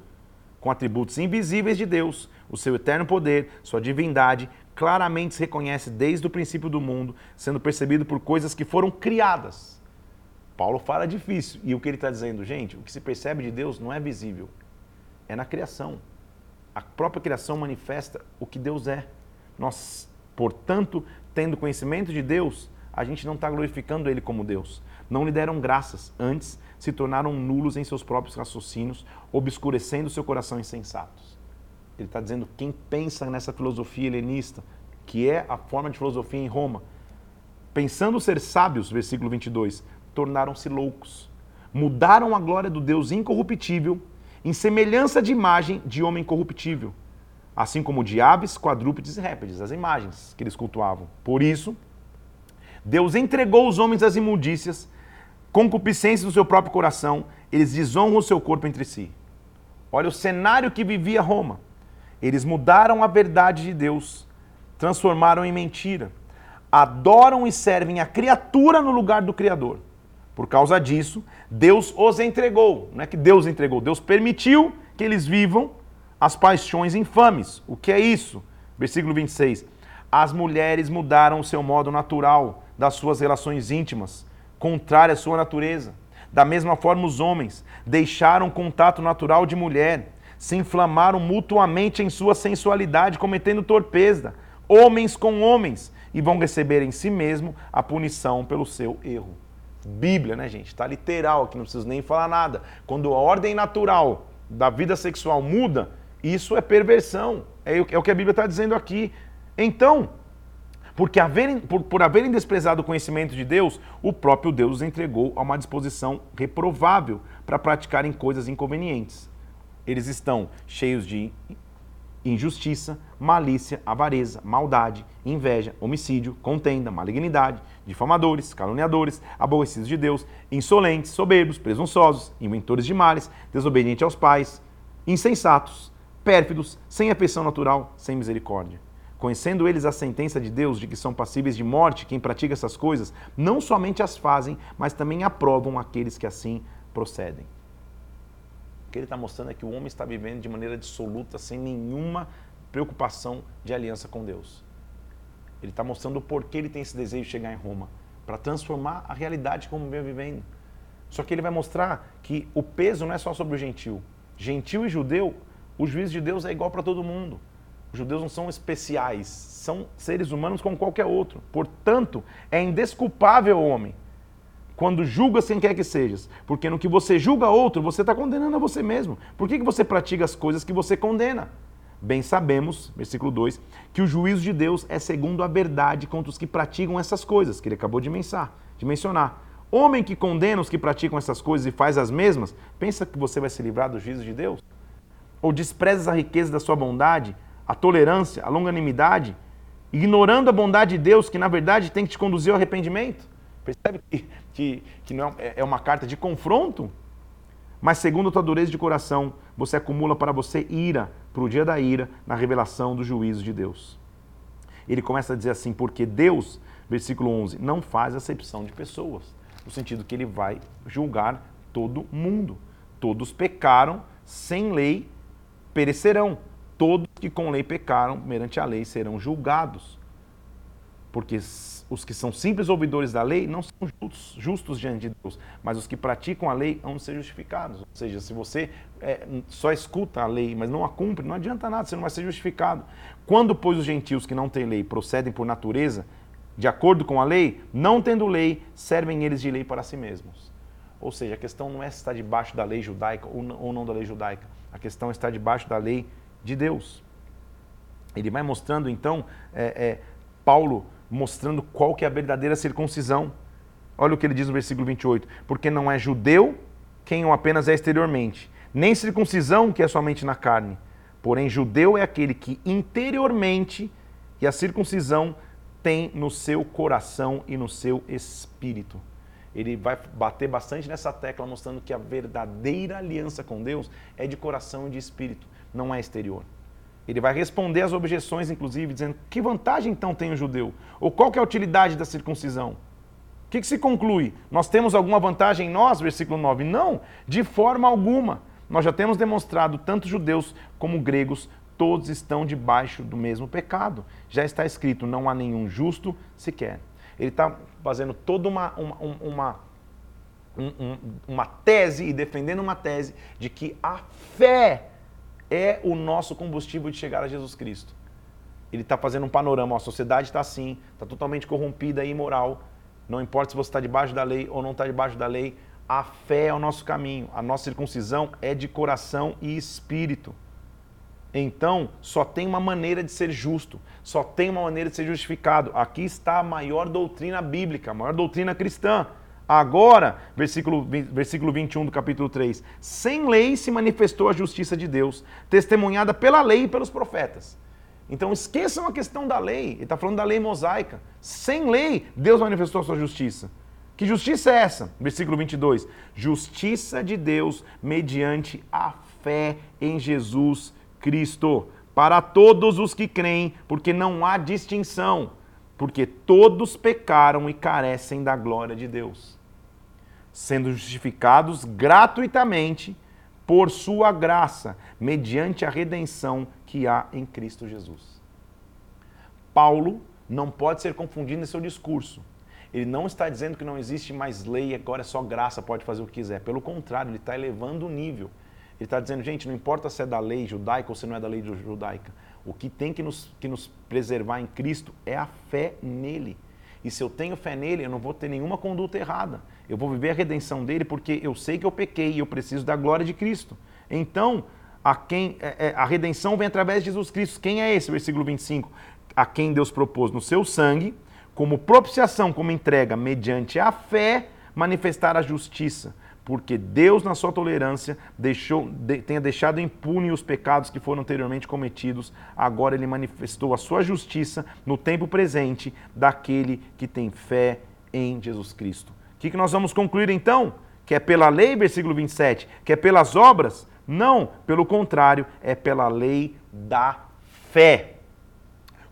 com atributos invisíveis de Deus, o seu eterno poder, sua divindade, claramente se reconhece desde o princípio do mundo, sendo percebido por coisas que foram criadas. Paulo fala difícil, e o que ele está dizendo, gente, o que se percebe de Deus não é visível, é na criação. A própria criação manifesta o que Deus é. Nós, portanto, tendo conhecimento de Deus, a gente não está glorificando Ele como Deus. Não lhe deram graças, antes se tornaram nulos em seus próprios raciocínios, obscurecendo seu coração insensatos. Ele está dizendo quem pensa nessa filosofia helenista, que é a forma de filosofia em Roma, pensando ser sábios, versículo 22, tornaram-se loucos. Mudaram a glória do Deus incorruptível em semelhança de imagem de homem corruptível, assim como de aves, quadrúpedes e répteis, as imagens que eles cultuavam. Por isso, Deus entregou os homens às imundícias, concupiscências no seu próprio coração, eles desonram o seu corpo entre si. Olha o cenário que vivia Roma. Eles mudaram a verdade de Deus, transformaram em mentira. Adoram e servem a criatura no lugar do Criador. Por causa disso, Deus os entregou. Não é que Deus entregou, Deus permitiu que eles vivam as paixões infames. O que é isso? Versículo 26. As mulheres mudaram o seu modo natural das suas relações íntimas, contrária à sua natureza. Da mesma forma, os homens deixaram o contato natural de mulher, se inflamaram mutuamente em sua sensualidade, cometendo torpeza, homens com homens, e vão receber em si mesmo a punição pelo seu erro. Bíblia, né, gente? Está literal aqui, não preciso nem falar nada. Quando a ordem natural da vida sexual muda, isso é perversão. É, é o que a Bíblia está dizendo aqui. Então, porque haverem, por, por haverem desprezado o conhecimento de Deus, o próprio Deus os entregou a uma disposição reprovável para praticarem coisas inconvenientes. Eles estão cheios de injustiça, malícia, avareza, maldade, inveja, homicídio, contenda, malignidade, difamadores, caluniadores, aborrecidos de Deus, insolentes, soberbos, presunçosos, inventores de males, desobedientes aos pais, insensatos, pérfidos, sem afeição natural, sem misericórdia. Conhecendo eles a sentença de Deus de que são passíveis de morte, quem pratica essas coisas, não somente as fazem, mas também aprovam aqueles que assim procedem. O que ele está mostrando é que o homem está vivendo de maneira dissoluta, sem nenhuma preocupação de aliança com Deus. Ele está mostrando o porquê ele tem esse desejo de chegar em Roma, para transformar a realidade como vem vivendo. Só que ele vai mostrar que o peso não é só sobre o gentil. Gentil e judeu, o juízo de Deus é igual para todo mundo. Os judeus não são especiais, são seres humanos como qualquer outro. Portanto, é indesculpável o homem quando julga quem quer que sejas. Porque no que você julga outro, você está condenando a você mesmo. Por que, que você pratica as coisas que você condena? Bem sabemos, versículo 2, que o juízo de Deus é segundo a verdade contra os que praticam essas coisas, que ele acabou de mencionar. Homem que condena os que praticam essas coisas e faz as mesmas, pensa que você vai se livrar do juízo de Deus? Ou desprezas a riqueza da sua bondade, a tolerância, a longanimidade, ignorando a bondade de Deus, que na verdade tem que te conduzir ao arrependimento? Percebe que, que, que não é, é uma carta de confronto? Mas segundo a tua dureza de coração, você acumula para você ira, para o dia da ira, na revelação do juízo de Deus. Ele começa a dizer assim, porque Deus, versículo 11, não faz acepção de pessoas, no sentido que ele vai julgar todo mundo. Todos pecaram, sem lei perecerão. Todos que com lei pecaram, perante a lei serão julgados. Porque os que são simples ouvidores da lei não são justos, justos, diante de Deus, mas os que praticam a lei vão ser justificados. Ou seja, se você é, só escuta a lei, mas não a cumpre, não adianta nada, você não vai ser justificado. Quando, pois, os gentios que não têm lei procedem por natureza, de acordo com a lei, não tendo lei, servem eles de lei para si mesmos. Ou seja, a questão não é se está debaixo da lei judaica ou não da lei judaica. A questão está debaixo da lei de Deus. Ele vai mostrando, então, é, é, Paulo mostrando qual que é a verdadeira circuncisão. Olha o que ele diz no versículo 28. Porque não é judeu quem o apenas é exteriormente, nem circuncisão que é somente na carne. Porém, judeu é aquele que interiormente e a circuncisão tem no seu coração e no seu espírito. Ele vai bater bastante nessa tecla, mostrando que a verdadeira aliança com Deus é de coração e de espírito, não é exterior. Ele vai responder às objeções, inclusive, dizendo que vantagem então tem o judeu? Ou qual que é a utilidade da circuncisão? O que, que se conclui? Nós temos alguma vantagem em nós? Versículo 9. Não, de forma alguma. Nós já temos demonstrado, tanto judeus como gregos, todos estão debaixo do mesmo pecado. Já está escrito: não há nenhum justo sequer. Ele está fazendo toda uma, uma, uma, uma, uma tese e defendendo uma tese de que a fé é o nosso combustível de chegar a Jesus Cristo. Ele está fazendo um panorama: a sociedade está assim, está totalmente corrompida e imoral não importa se você está debaixo da lei ou não está debaixo da lei, a fé é o nosso caminho. A nossa circuncisão é de coração e espírito. Então, só tem uma maneira de ser justo, só tem uma maneira de ser justificado. Aqui está a maior doutrina bíblica, a maior doutrina cristã. Agora, versículo, versículo 21 do capítulo 3: Sem lei se manifestou a justiça de Deus, testemunhada pela lei e pelos profetas. Então esqueçam a questão da lei. Ele está falando da lei mosaica. Sem lei, Deus manifestou a sua justiça. Que justiça é essa? Versículo 22. Justiça de Deus mediante a fé em Jesus Cristo. Para todos os que creem, porque não há distinção. Porque todos pecaram e carecem da glória de Deus. Sendo justificados gratuitamente por sua graça, mediante a redenção que há em Cristo Jesus. Paulo não pode ser confundido em seu discurso. Ele não está dizendo que não existe mais lei, agora é só graça, pode fazer o que quiser. Pelo contrário, ele está elevando o nível. Ele está dizendo, gente, não importa se é da lei judaica ou se não é da lei judaica. O que tem que nos, que nos preservar em Cristo é a fé nele. E se eu tenho fé nele, eu não vou ter nenhuma conduta errada. Eu vou viver a redenção dele porque eu sei que eu pequei e eu preciso da glória de Cristo. Então, a quem é, é, a redenção vem através de Jesus Cristo. Quem é esse? Versículo 25. A quem Deus propôs no seu sangue, como propiciação, como entrega, mediante a fé, manifestar a justiça. Porque Deus, na sua tolerância, deixou, de, tenha deixado impune os pecados que foram anteriormente cometidos, agora ele manifestou a sua justiça no tempo presente daquele que tem fé em Jesus Cristo. O que, que nós vamos concluir então? Que é pela lei, versículo 27, que é pelas obras? Não, pelo contrário, é pela lei da fé.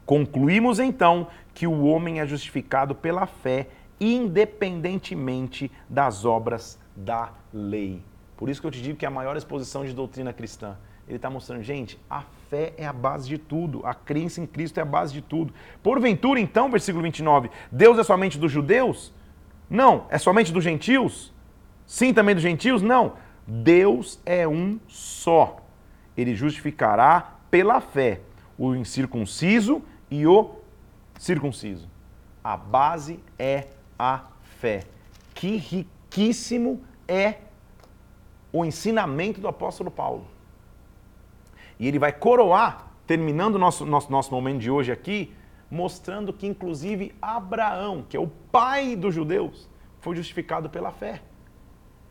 Concluímos então que o homem é justificado pela fé, independentemente das obras da lei. Por isso que eu te digo que é a maior exposição de doutrina cristã. Ele está mostrando, gente, a fé é a base de tudo, a crença em Cristo é a base de tudo. Porventura, então, versículo 29, Deus é somente dos judeus? Não. É somente dos gentios? Sim, também dos gentios? Não. Deus é um só. Ele justificará pela fé o incircunciso e o circunciso. A base é a fé. Que riquíssimo é o ensinamento do apóstolo Paulo. E ele vai coroar, terminando o nosso, nosso, nosso momento de hoje aqui, mostrando que, inclusive, Abraão, que é o pai dos judeus, foi justificado pela fé.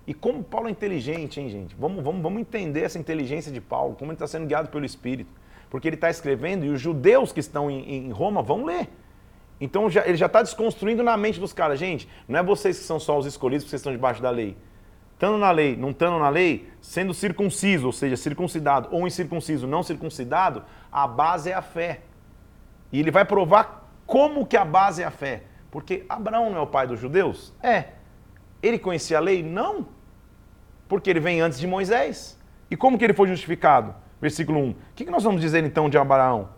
E como Paulo é inteligente, hein, gente? Vamos, vamos, vamos entender essa inteligência de Paulo, como ele está sendo guiado pelo Espírito. Porque ele está escrevendo e os judeus que estão em, em Roma vão ler. Então já, ele já está desconstruindo na mente dos caras. Gente, não é vocês que são só os escolhidos porque vocês estão debaixo da lei. Estando na lei, não estando na lei, sendo circunciso, ou seja, circuncidado, ou incircunciso, não circuncidado, a base é a fé. E ele vai provar como que a base é a fé. Porque Abraão não é o pai dos judeus? É. Ele conhecia a lei? Não. Porque ele vem antes de Moisés. E como que ele foi justificado? Versículo 1. O que nós vamos dizer então de Abraão?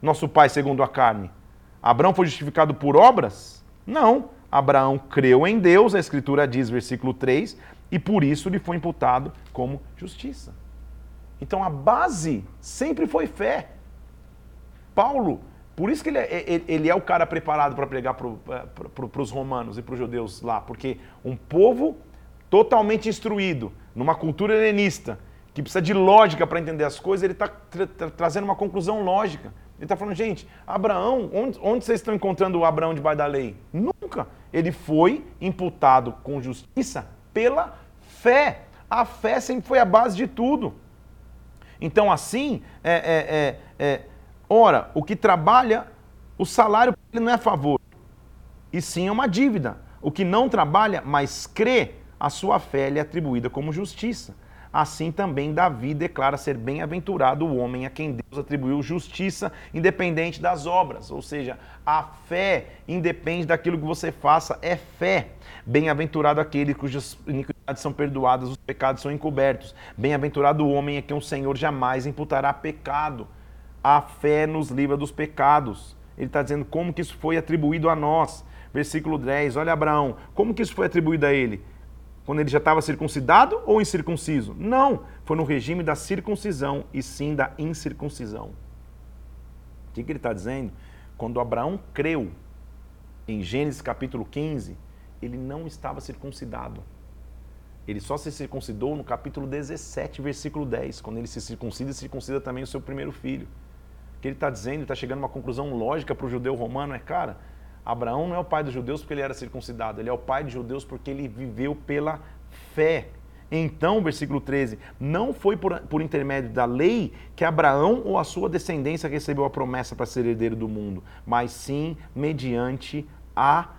Nosso pai segundo a carne. Abraão foi justificado por obras? Não. Abraão creu em Deus, a Escritura diz, versículo 3, e por isso lhe foi imputado como justiça. Então a base sempre foi fé. Paulo, por isso que ele é, ele é o cara preparado para pregar para é, os romanos e para os judeus lá, porque um povo totalmente instruído, numa cultura helenista, que precisa de lógica para entender as coisas, ele está tra tra trazendo uma conclusão lógica. Ele está falando, gente, Abraão, onde, onde vocês estão encontrando o Abraão debaixo da lei? Nunca. Ele foi imputado com justiça pela fé. A fé sempre foi a base de tudo. Então, assim, é, é, é, é ora, o que trabalha, o salário ele não é favor, e sim é uma dívida. O que não trabalha, mas crê, a sua fé lhe é atribuída como justiça. assim também Davi declara ser bem-aventurado o homem a quem Deus atribuiu justiça independente das obras. Ou seja, a fé independe daquilo que você faça, é fé. Bem-aventurado aquele cujas iniquidades são perdoadas, os pecados são encobertos. Bem-aventurado o homem a quem o Senhor jamais imputará pecado. A fé nos livra dos pecados. Ele está dizendo como que isso foi atribuído a nós. Versículo 10, olha Abraão, como que isso foi atribuído a ele? Quando ele já estava circuncidado ou incircunciso? Não, foi no regime da circuncisão e sim da incircuncisão. O que, que ele está dizendo? Quando Abraão creu em Gênesis capítulo 15, ele não estava circuncidado. Ele só se circuncidou no capítulo 17, versículo 10, quando ele se circuncida e circuncida também o seu primeiro filho. Que ele está dizendo, está chegando a uma conclusão lógica para o judeu romano, é, cara, Abraão não é o pai dos judeus porque ele era circuncidado, ele é o pai dos judeus porque ele viveu pela fé. Então, versículo 13, não foi por, por intermédio da lei que Abraão ou a sua descendência recebeu a promessa para ser herdeiro do mundo, mas sim mediante a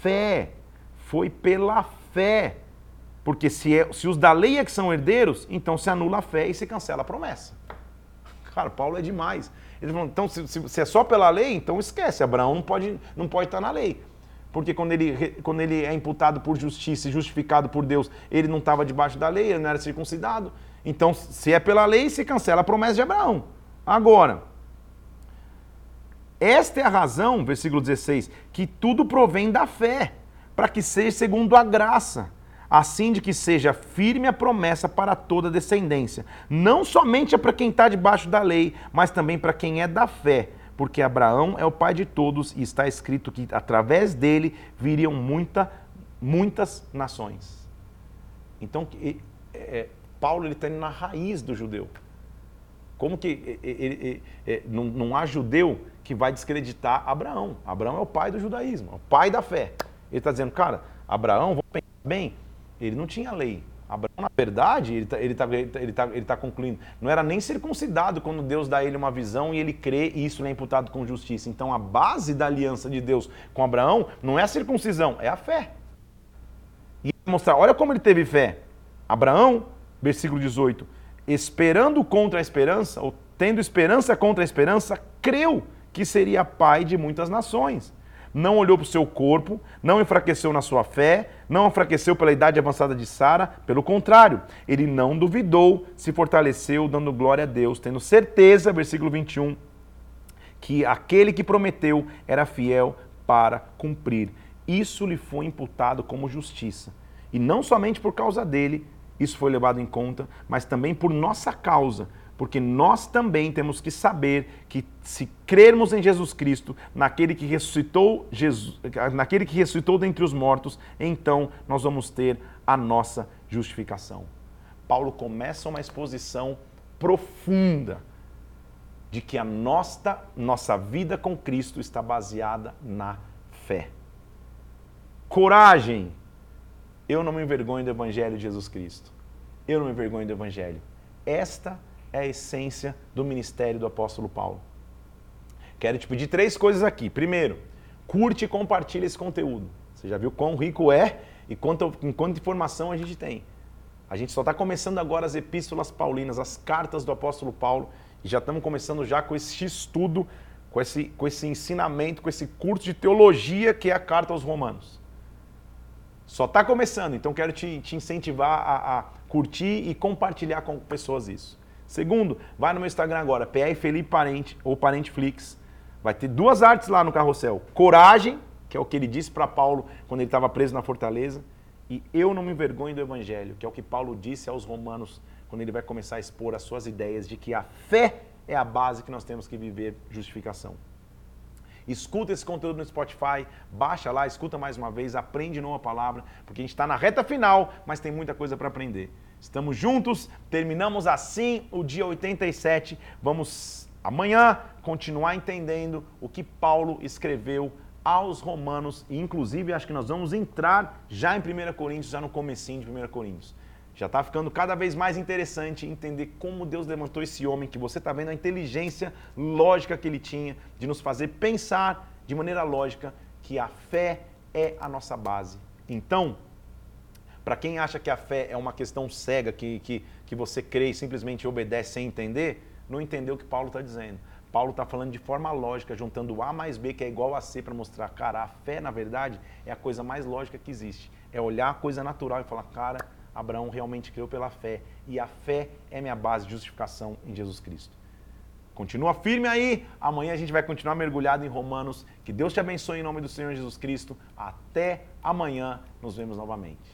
fé. Foi pela fé. Porque se, é, se os da lei é que são herdeiros, então se anula a fé e se cancela a promessa. Cara, Paulo é demais. Ele falou, então, se, se, é só pela lei, então esquece, Abraão não pode, não pode estar na lei. Porque quando ele, quando ele é imputado por justiça e justificado por Deus, ele não estava debaixo da lei, ele não era circuncidado. Então, se é pela lei, se cancela a promessa de Abraão. Agora, esta é a razão, versículo 16, que tudo provém da fé, para que seja segundo a graça assim de que seja firme a promessa para toda descendência, não somente para quem está debaixo da lei, mas também para quem é da fé, porque Abraão é o pai de todos e está escrito que através dele viriam muita, muitas nações. Então, é, Paulo está indo na raiz do judeu. Como que ele, não, não há judeu que vai descreditar Abraão? Abraão é o pai do judaísmo, é o pai da fé. Ele está dizendo, cara, Abraão, vamos pensar bem, ele não tinha lei. Abraão, na verdade, ele está ele tá, ele tá, ele tá concluindo, não era nem circuncidado quando Deus dá a ele uma visão e ele crê e isso lhe é imputado com justiça. Então a base da aliança de Deus com Abraão não é a circuncisão, é a fé. E mostrar, olha como ele teve fé. Abraão, versículo 18, esperando contra a esperança, ou tendo esperança contra a esperança, creu que seria pai de muitas nações não olhou para o seu corpo, não enfraqueceu na sua fé, não enfraqueceu pela idade avançada de Sara, pelo contrário, ele não duvidou, se fortaleceu, dando glória a Deus, tendo certeza, versículo 21, que aquele que prometeu era fiel para cumprir. Isso lhe foi imputado como justiça. E não somente por causa dele, isso foi levado em conta, mas também por nossa causa porque nós também temos que saber que se crermos em Jesus Cristo, naquele que ressuscitou Jesus, naquele que ressuscitou dentre os mortos, então nós vamos ter a nossa justificação. Paulo começa uma exposição profunda de que a nossa, nossa vida com Cristo está baseada na fé. Coragem! Eu não me envergonho do Evangelho de Jesus Cristo. Eu não me envergonho do Evangelho. Esta é é a essência do ministério do apóstolo Paulo. Quero te pedir três coisas aqui. Primeiro, curte e compartilhe esse conteúdo. Você já viu quão rico é e quanto, quanta informação a gente tem. A gente só está começando agora as epístolas paulinas, as cartas do apóstolo Paulo, e já estamos começando já com esse estudo, com esse, com esse ensinamento, com esse curso de teologia que é a carta aos romanos. Só está começando, então quero te, te incentivar a, a curtir e compartilhar com pessoas isso. Segundo, vai no meu Instagram agora, PR Felipe Parente ou Parenteflix. Vai ter duas artes lá no carrossel. Coragem, que é o que ele disse para Paulo quando ele estava preso na fortaleza, e eu não me envergonho do evangelho, que é o que Paulo disse aos romanos quando ele vai começar a expor as suas ideias de que a fé é a base que nós temos que viver justificação. Escuta esse conteúdo no Spotify, baixa lá, escuta mais uma vez, aprende nova palavra, porque a gente está na reta final, mas tem muita coisa para aprender. Estamos juntos, terminamos assim o dia 87. Vamos amanhã continuar entendendo o que Paulo escreveu aos romanos e inclusive acho que nós vamos entrar já em 1 Coríntios, já no comecinho de 1 Coríntios. Já está ficando cada vez mais interessante entender como Deus levantou esse homem, que você está vendo a inteligência lógica que ele tinha de nos fazer pensar de maneira lógica que a fé é a nossa base. Então, para quem acha que a fé é uma questão cega, que, que, que você crê e simplesmente obedece sem entender, não entendeu o que Paulo está dizendo. Paulo está falando de forma lógica, juntando A mais B, que é igual a C, para mostrar, cara, a fé, na verdade, é a coisa mais lógica que existe. É olhar a coisa natural e falar, cara, Abraão realmente creu pela fé. E a fé é minha base de justificação em Jesus Cristo. Continua firme aí. Amanhã a gente vai continuar mergulhado em Romanos. Que Deus te abençoe em nome do Senhor Jesus Cristo. Até amanhã. Nos vemos novamente.